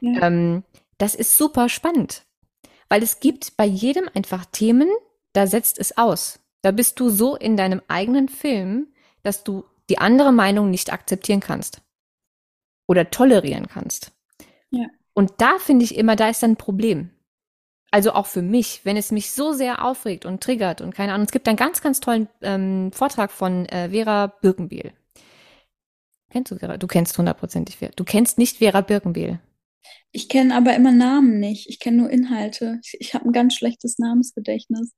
Ja. Ähm, das ist super spannend. Weil es gibt bei jedem einfach Themen, da setzt es aus. Da bist du so in deinem eigenen Film, dass du die andere Meinung nicht akzeptieren kannst. Oder tolerieren kannst. Ja. Und da finde ich immer, da ist dann ein Problem. Also auch für mich, wenn es mich so sehr aufregt und triggert und keine Ahnung. Es gibt einen ganz, ganz tollen ähm, Vortrag von äh, Vera Birkenbiel. Kennst du Vera? Du kennst hundertprozentig Vera. Du kennst nicht Vera Birkenbiel. Ich kenne aber immer Namen nicht. Ich kenne nur Inhalte. Ich, ich habe ein ganz schlechtes Namensgedächtnis.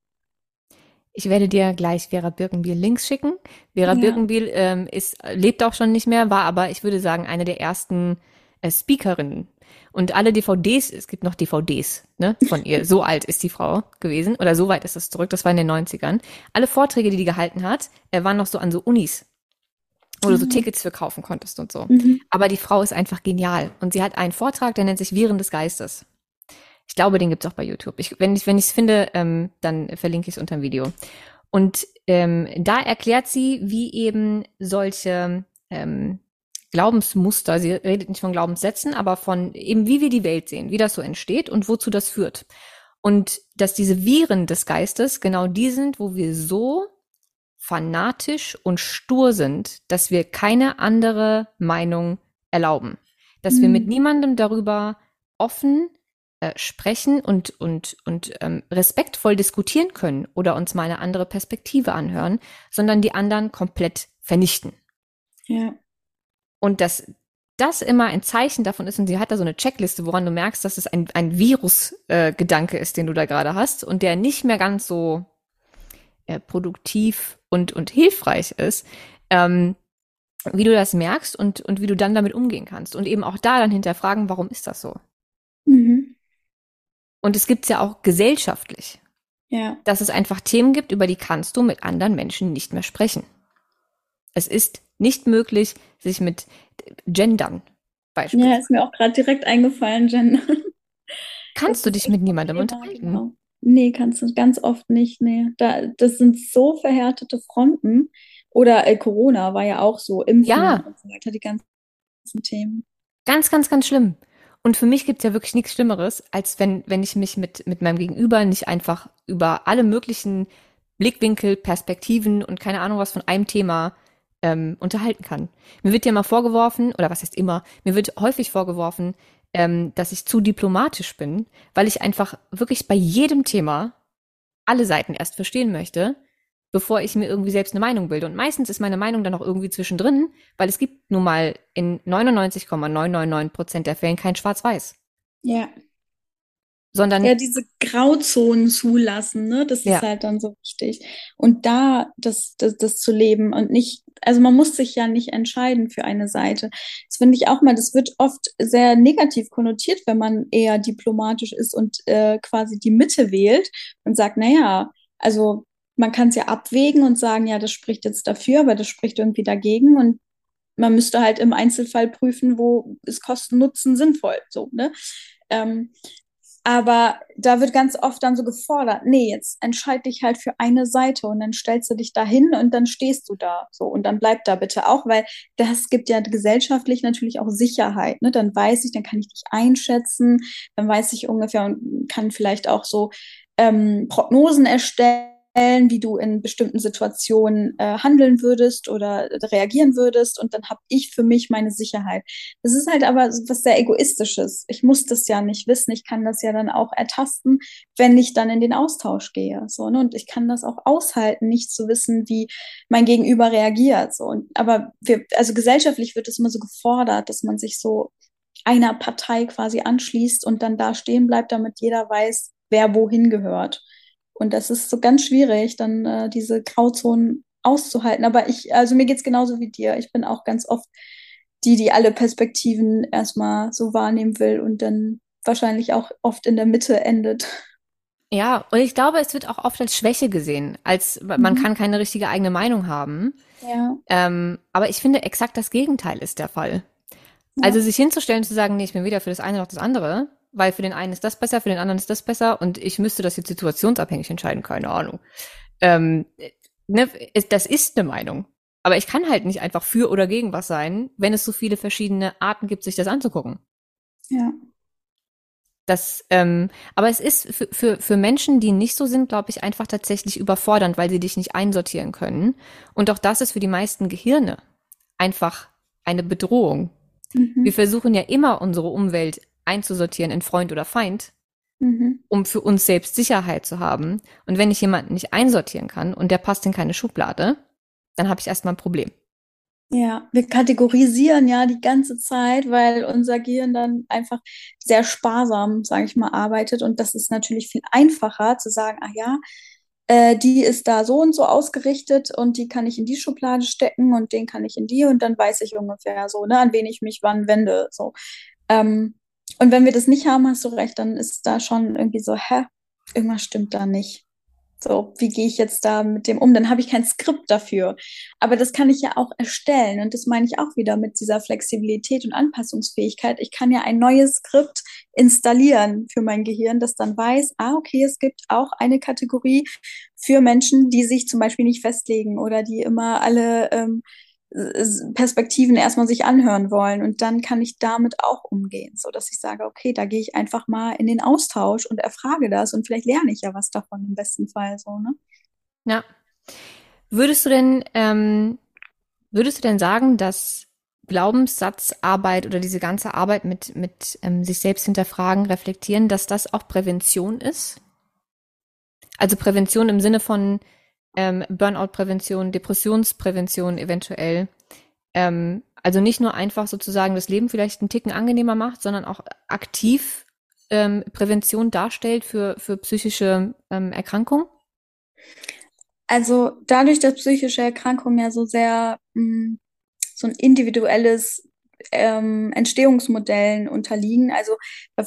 Ich werde dir gleich Vera Birkenbiel Links schicken. Vera ja. Birkenbiel ähm, ist, lebt auch schon nicht mehr, war aber, ich würde sagen, eine der ersten äh, Speakerinnen und alle DVDs, es gibt noch DVDs ne, von ihr, so alt ist die Frau gewesen, oder so weit ist das zurück, das war in den 90ern. Alle Vorträge, die die gehalten hat, waren noch so an so Unis, wo du so mhm. Tickets für kaufen konntest und so. Mhm. Aber die Frau ist einfach genial. Und sie hat einen Vortrag, der nennt sich Viren des Geistes. Ich glaube, den gibt's auch bei YouTube. Ich, wenn ich wenn es finde, ähm, dann verlinke ich es unter dem Video. Und ähm, da erklärt sie, wie eben solche ähm, Glaubensmuster. Sie redet nicht von Glaubenssätzen, aber von eben, wie wir die Welt sehen, wie das so entsteht und wozu das führt. Und dass diese Viren des Geistes genau die sind, wo wir so fanatisch und stur sind, dass wir keine andere Meinung erlauben. Dass mhm. wir mit niemandem darüber offen äh, sprechen und, und, und ähm, respektvoll diskutieren können oder uns mal eine andere Perspektive anhören, sondern die anderen komplett vernichten. Ja. Und dass das immer ein Zeichen davon ist, und sie hat da so eine Checkliste, woran du merkst, dass es ein, ein Virus-Gedanke äh, ist, den du da gerade hast und der nicht mehr ganz so äh, produktiv und, und hilfreich ist, ähm, wie du das merkst und, und wie du dann damit umgehen kannst. Und eben auch da dann hinterfragen, warum ist das so? Mhm. Und es gibt es ja auch gesellschaftlich. Ja. Dass es einfach Themen gibt, über die kannst du mit anderen Menschen nicht mehr sprechen. Es ist nicht möglich, sich mit Gendern beispielsweise. Ja, ist mir auch gerade direkt eingefallen, Gender. Kannst du dich mit niemandem unterhalten? Genau. Nee, kannst du ganz oft nicht. Nee. Da, das sind so verhärtete Fronten. Oder äh, Corona war ja auch so, Impfen ja. und so weiter, die ganzen Themen. Ganz, ganz, ganz schlimm. Und für mich gibt es ja wirklich nichts Schlimmeres, als wenn, wenn ich mich mit, mit meinem Gegenüber nicht einfach über alle möglichen Blickwinkel, Perspektiven und keine Ahnung was von einem Thema ähm, unterhalten kann. Mir wird ja immer vorgeworfen, oder was heißt immer, mir wird häufig vorgeworfen, ähm, dass ich zu diplomatisch bin, weil ich einfach wirklich bei jedem Thema alle Seiten erst verstehen möchte, bevor ich mir irgendwie selbst eine Meinung bilde. Und meistens ist meine Meinung dann auch irgendwie zwischendrin, weil es gibt nun mal in 99,999 Prozent der Fällen kein Schwarz-Weiß. Ja sondern ja diese Grauzonen zulassen, ne? Das ja. ist halt dann so wichtig. Und da das, das, das zu leben und nicht, also man muss sich ja nicht entscheiden für eine Seite. Das finde ich auch mal, das wird oft sehr negativ konnotiert, wenn man eher diplomatisch ist und äh, quasi die Mitte wählt und sagt, na ja, also man kann es ja abwägen und sagen, ja, das spricht jetzt dafür, aber das spricht irgendwie dagegen und man müsste halt im Einzelfall prüfen, wo ist Kosten-Nutzen sinnvoll, so, ne? Ähm, aber da wird ganz oft dann so gefordert, nee, jetzt entscheid dich halt für eine Seite und dann stellst du dich da hin und dann stehst du da. So, und dann bleib da bitte auch, weil das gibt ja gesellschaftlich natürlich auch Sicherheit. Ne? Dann weiß ich, dann kann ich dich einschätzen, dann weiß ich ungefähr und kann vielleicht auch so ähm, Prognosen erstellen wie du in bestimmten Situationen äh, handeln würdest oder reagieren würdest und dann habe ich für mich meine Sicherheit. Das ist halt aber was sehr egoistisches. Ich muss das ja nicht wissen, ich kann das ja dann auch ertasten, wenn ich dann in den Austausch gehe, so ne? und ich kann das auch aushalten, nicht zu wissen, wie mein Gegenüber reagiert, so. Und, aber wir, also gesellschaftlich wird es immer so gefordert, dass man sich so einer Partei quasi anschließt und dann da stehen bleibt, damit jeder weiß, wer wohin gehört. Und das ist so ganz schwierig, dann äh, diese Grauzonen auszuhalten. Aber ich, also mir geht's genauso wie dir. Ich bin auch ganz oft die, die alle Perspektiven erstmal so wahrnehmen will und dann wahrscheinlich auch oft in der Mitte endet. Ja, und ich glaube, es wird auch oft als Schwäche gesehen, als man mhm. kann keine richtige eigene Meinung haben. Ja. Ähm, aber ich finde, exakt das Gegenteil ist der Fall. Ja. Also sich hinzustellen und zu sagen, nee, ich bin weder für das eine noch das andere, weil für den einen ist das besser, für den anderen ist das besser und ich müsste das jetzt situationsabhängig entscheiden, keine Ahnung. Ähm, ne, das ist eine Meinung. Aber ich kann halt nicht einfach für oder gegen was sein, wenn es so viele verschiedene Arten gibt, sich das anzugucken. Ja. Das, ähm, aber es ist für, für, für Menschen, die nicht so sind, glaube ich, einfach tatsächlich überfordernd, weil sie dich nicht einsortieren können. Und auch das ist für die meisten Gehirne einfach eine Bedrohung. Mhm. Wir versuchen ja immer unsere Umwelt einzusortieren in Freund oder Feind, mhm. um für uns selbst Sicherheit zu haben. Und wenn ich jemanden nicht einsortieren kann und der passt in keine Schublade, dann habe ich erstmal ein Problem. Ja, wir kategorisieren ja die ganze Zeit, weil unser Gehirn dann einfach sehr sparsam, sage ich mal, arbeitet. Und das ist natürlich viel einfacher zu sagen, ach ja, äh, die ist da so und so ausgerichtet und die kann ich in die Schublade stecken und den kann ich in die und dann weiß ich ungefähr so, ne, an wen ich mich wann wende. So. Ähm, und wenn wir das nicht haben, hast du recht, dann ist da schon irgendwie so, hä, irgendwas stimmt da nicht. So, wie gehe ich jetzt da mit dem um? Dann habe ich kein Skript dafür. Aber das kann ich ja auch erstellen. Und das meine ich auch wieder mit dieser Flexibilität und Anpassungsfähigkeit. Ich kann ja ein neues Skript installieren für mein Gehirn, das dann weiß, ah, okay, es gibt auch eine Kategorie für Menschen, die sich zum Beispiel nicht festlegen oder die immer alle ähm, Perspektiven erstmal sich anhören wollen und dann kann ich damit auch umgehen, so dass ich sage, okay, da gehe ich einfach mal in den Austausch und erfrage das und vielleicht lerne ich ja was davon im besten Fall so, ne? Ja. Würdest du denn, ähm, würdest du denn sagen, dass Glaubenssatzarbeit oder diese ganze Arbeit mit, mit ähm, sich selbst hinterfragen, reflektieren, dass das auch Prävention ist? Also Prävention im Sinne von, ähm, Burnout-Prävention, Depressionsprävention eventuell. Ähm, also nicht nur einfach sozusagen das Leben vielleicht einen Ticken angenehmer macht, sondern auch aktiv ähm, Prävention darstellt für, für psychische ähm, Erkrankungen? Also dadurch, dass psychische Erkrankungen ja so sehr mh, mm, so ein individuelles ähm, Entstehungsmodellen unterliegen, also da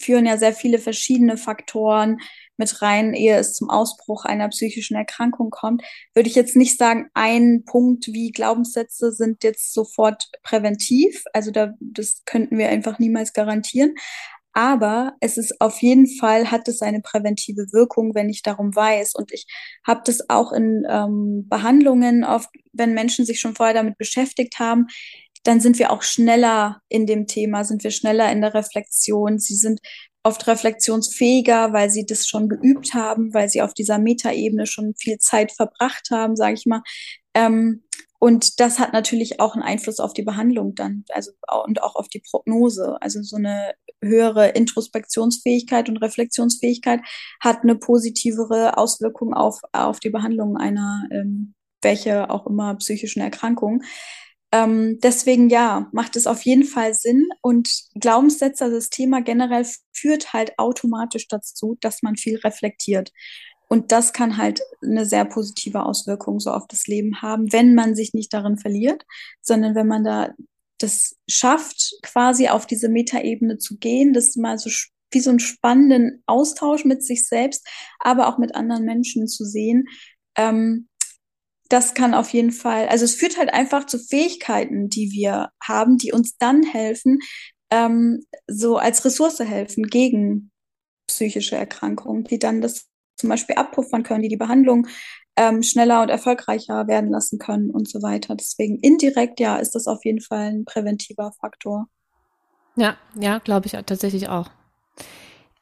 führen ja sehr viele verschiedene Faktoren mit rein, ehe es zum Ausbruch einer psychischen Erkrankung kommt, würde ich jetzt nicht sagen, ein Punkt wie Glaubenssätze sind jetzt sofort präventiv. Also da, das könnten wir einfach niemals garantieren. Aber es ist auf jeden Fall, hat es eine präventive Wirkung, wenn ich darum weiß. Und ich habe das auch in ähm, Behandlungen, oft, wenn Menschen sich schon vorher damit beschäftigt haben, dann sind wir auch schneller in dem Thema, sind wir schneller in der Reflexion. Sie sind oft reflexionsfähiger, weil sie das schon geübt haben, weil sie auf dieser Metaebene schon viel Zeit verbracht haben, sage ich mal. Ähm, und das hat natürlich auch einen Einfluss auf die Behandlung dann, also und auch auf die Prognose. Also so eine höhere Introspektionsfähigkeit und Reflexionsfähigkeit hat eine positivere Auswirkung auf, auf die Behandlung einer ähm, welche auch immer psychischen Erkrankung. Ähm, deswegen ja, macht es auf jeden Fall Sinn und Glaubenssätze, also das Thema generell führt halt automatisch dazu, dass man viel reflektiert. Und das kann halt eine sehr positive Auswirkung so auf das Leben haben, wenn man sich nicht darin verliert, sondern wenn man da das schafft, quasi auf diese Metaebene zu gehen, das mal so wie so einen spannenden Austausch mit sich selbst, aber auch mit anderen Menschen zu sehen, ähm, das kann auf jeden Fall, also es führt halt einfach zu Fähigkeiten, die wir haben, die uns dann helfen, ähm, so als Ressource helfen gegen psychische Erkrankungen, die dann das zum Beispiel abpuffern können, die die Behandlung ähm, schneller und erfolgreicher werden lassen können und so weiter. Deswegen indirekt, ja, ist das auf jeden Fall ein präventiver Faktor. Ja, ja, glaube ich tatsächlich auch.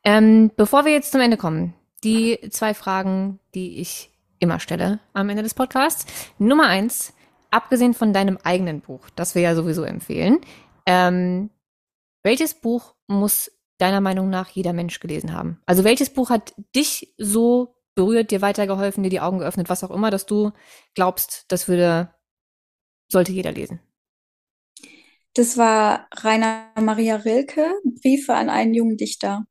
Ähm, bevor wir jetzt zum Ende kommen, die zwei Fragen, die ich immer stelle am Ende des Podcasts. Nummer eins, abgesehen von deinem eigenen Buch, das wir ja sowieso empfehlen, ähm, welches Buch muss deiner Meinung nach jeder Mensch gelesen haben? Also welches Buch hat dich so berührt, dir weitergeholfen, dir die Augen geöffnet, was auch immer, dass du glaubst, das würde, sollte jeder lesen? Das war Rainer Maria Rilke, Briefe an einen jungen Dichter.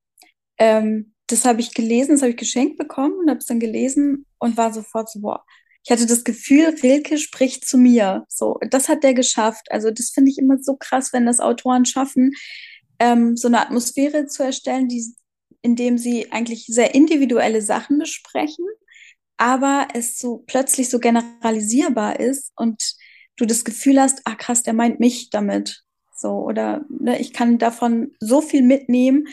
Ähm, das habe ich gelesen, das habe ich geschenkt bekommen und habe es dann gelesen und war sofort so, boah, ich hatte das Gefühl, Rilke spricht zu mir. So, das hat der geschafft. Also das finde ich immer so krass, wenn das Autoren schaffen, ähm, so eine Atmosphäre zu erstellen, die, in dem sie eigentlich sehr individuelle Sachen besprechen, aber es so plötzlich so generalisierbar ist und du das Gefühl hast, ah krass, der meint mich damit. So, oder ne, ich kann davon so viel mitnehmen.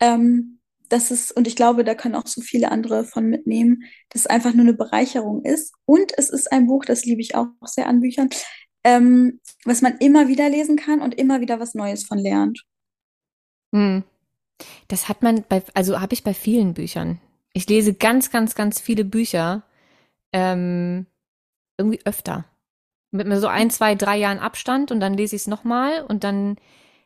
Ähm, das ist, und ich glaube, da können auch so viele andere von mitnehmen, dass es einfach nur eine Bereicherung ist. Und es ist ein Buch, das liebe ich auch sehr an Büchern, ähm, was man immer wieder lesen kann und immer wieder was Neues von lernt. Hm. Das hat man bei, also habe ich bei vielen Büchern. Ich lese ganz, ganz, ganz viele Bücher ähm, irgendwie öfter. Mit mir so ein, zwei, drei Jahren Abstand und dann lese ich es nochmal und dann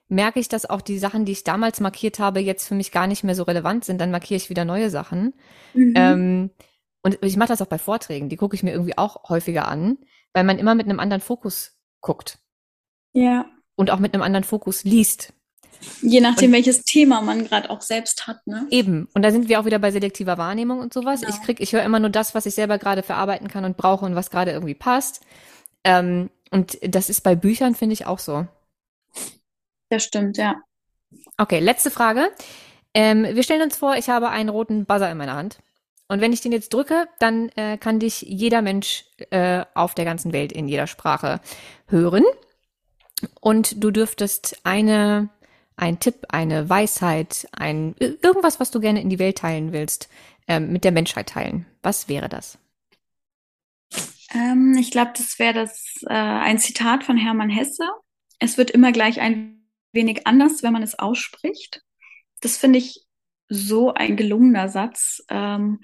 merke ich, dass auch die Sachen, die ich damals markiert habe, jetzt für mich gar nicht mehr so relevant sind. Dann markiere ich wieder neue Sachen. Mhm. Ähm, und ich mache das auch bei Vorträgen. Die gucke ich mir irgendwie auch häufiger an, weil man immer mit einem anderen Fokus guckt. Ja. Und auch mit einem anderen Fokus liest. Je nachdem, und, welches Thema man gerade auch selbst hat, ne? Eben. Und da sind wir auch wieder bei selektiver Wahrnehmung und sowas. Genau. Ich krieg, ich höre immer nur das, was ich selber gerade verarbeiten kann und brauche und was gerade irgendwie passt. Ähm, und das ist bei Büchern, finde ich, auch so. Das stimmt, ja. Okay, letzte Frage. Ähm, wir stellen uns vor, ich habe einen roten Buzzer in meiner Hand. Und wenn ich den jetzt drücke, dann äh, kann dich jeder Mensch äh, auf der ganzen Welt in jeder Sprache hören. Und du dürftest eine, ein Tipp, eine Weisheit, ein irgendwas, was du gerne in die Welt teilen willst, äh, mit der Menschheit teilen. Was wäre das? Ähm, ich glaube, das wäre das äh, ein Zitat von Hermann Hesse. Es wird immer gleich ein wenig anders, wenn man es ausspricht. Das finde ich so ein gelungener Satz. Ähm,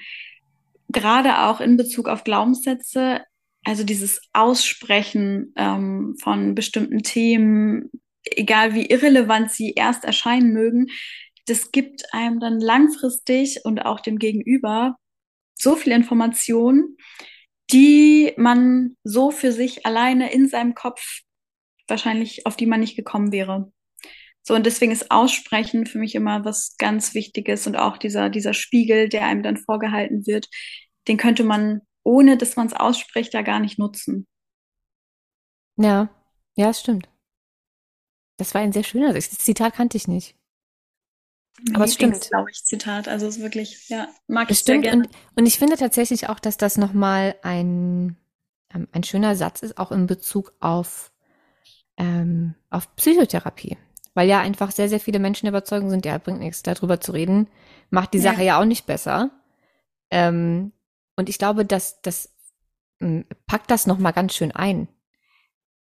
gerade auch in Bezug auf Glaubenssätze, also dieses Aussprechen ähm, von bestimmten Themen, egal wie irrelevant sie erst erscheinen mögen, das gibt einem dann langfristig und auch dem Gegenüber so viel Information, die man so für sich alleine in seinem Kopf wahrscheinlich, auf die man nicht gekommen wäre. So, und deswegen ist Aussprechen für mich immer was ganz Wichtiges und auch dieser, dieser Spiegel, der einem dann vorgehalten wird, den könnte man, ohne dass man es ausspricht, da gar nicht nutzen. Ja, ja, es stimmt. Das war ein sehr schöner das Zitat kannte ich nicht. Aber es stimmt. glaube ich, Zitat. Also es ist wirklich, ja, mag es ich stimmt. sehr gerne. Und, und ich finde tatsächlich auch, dass das nochmal ein, ähm, ein schöner Satz ist, auch in Bezug auf, ähm, auf Psychotherapie weil ja einfach sehr, sehr viele Menschen der Überzeugung sind, ja, bringt nichts, darüber zu reden, macht die Sache ja, auch nicht besser. Ähm, und ich glaube, dass das hm, packt das nochmal ganz schön ein,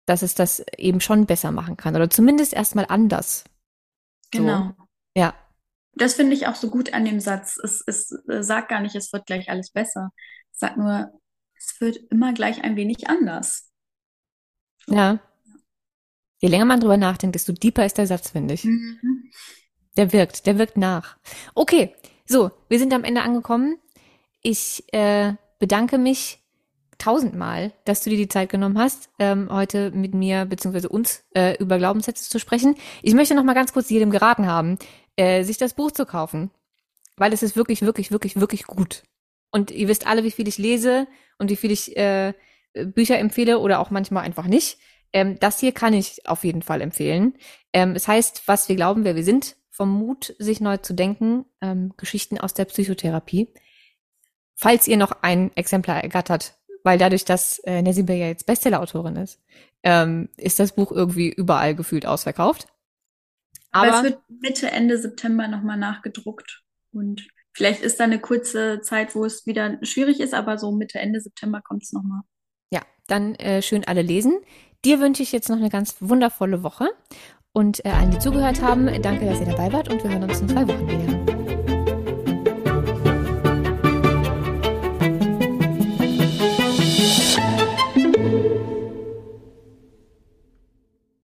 dass es das eben schon besser machen kann oder zumindest erstmal anders. So. Genau. Ja. Das finde ich auch so gut an dem Satz. Es, es, es äh, sagt gar nicht, es wird gleich alles besser. Es sagt nur, es wird immer gleich ein wenig anders. Ja. Je länger man drüber nachdenkt, desto deeper ist der Satz, finde ich. Mhm. Der wirkt, der wirkt nach. Okay, so, wir sind am Ende angekommen. Ich äh, bedanke mich tausendmal, dass du dir die Zeit genommen hast, ähm, heute mit mir bzw. uns äh, über Glaubenssätze zu sprechen. Ich möchte noch mal ganz kurz jedem geraten haben, äh, sich das Buch zu kaufen, weil es ist wirklich, wirklich, wirklich, wirklich gut. Und ihr wisst alle, wie viel ich lese und wie viel ich äh, Bücher empfehle oder auch manchmal einfach nicht. Ähm, das hier kann ich auf jeden Fall empfehlen. Ähm, es heißt, was wir glauben, wer wir sind, vom Mut, sich neu zu denken, ähm, Geschichten aus der Psychotherapie. Falls ihr noch ein Exemplar ergattert, weil dadurch, dass äh, Nessie ja jetzt Bestseller-Autorin ist, ähm, ist das Buch irgendwie überall gefühlt ausverkauft. Aber, Aber es wird Mitte, Ende September nochmal nachgedruckt. Und vielleicht ist da eine kurze Zeit, wo es wieder schwierig ist, aber so Mitte, Ende September kommt es nochmal. Ja, dann äh, schön alle lesen. Dir wünsche ich jetzt noch eine ganz wundervolle Woche und äh, allen, die zugehört haben, danke, dass ihr dabei wart und wir hören uns in zwei Wochen wieder.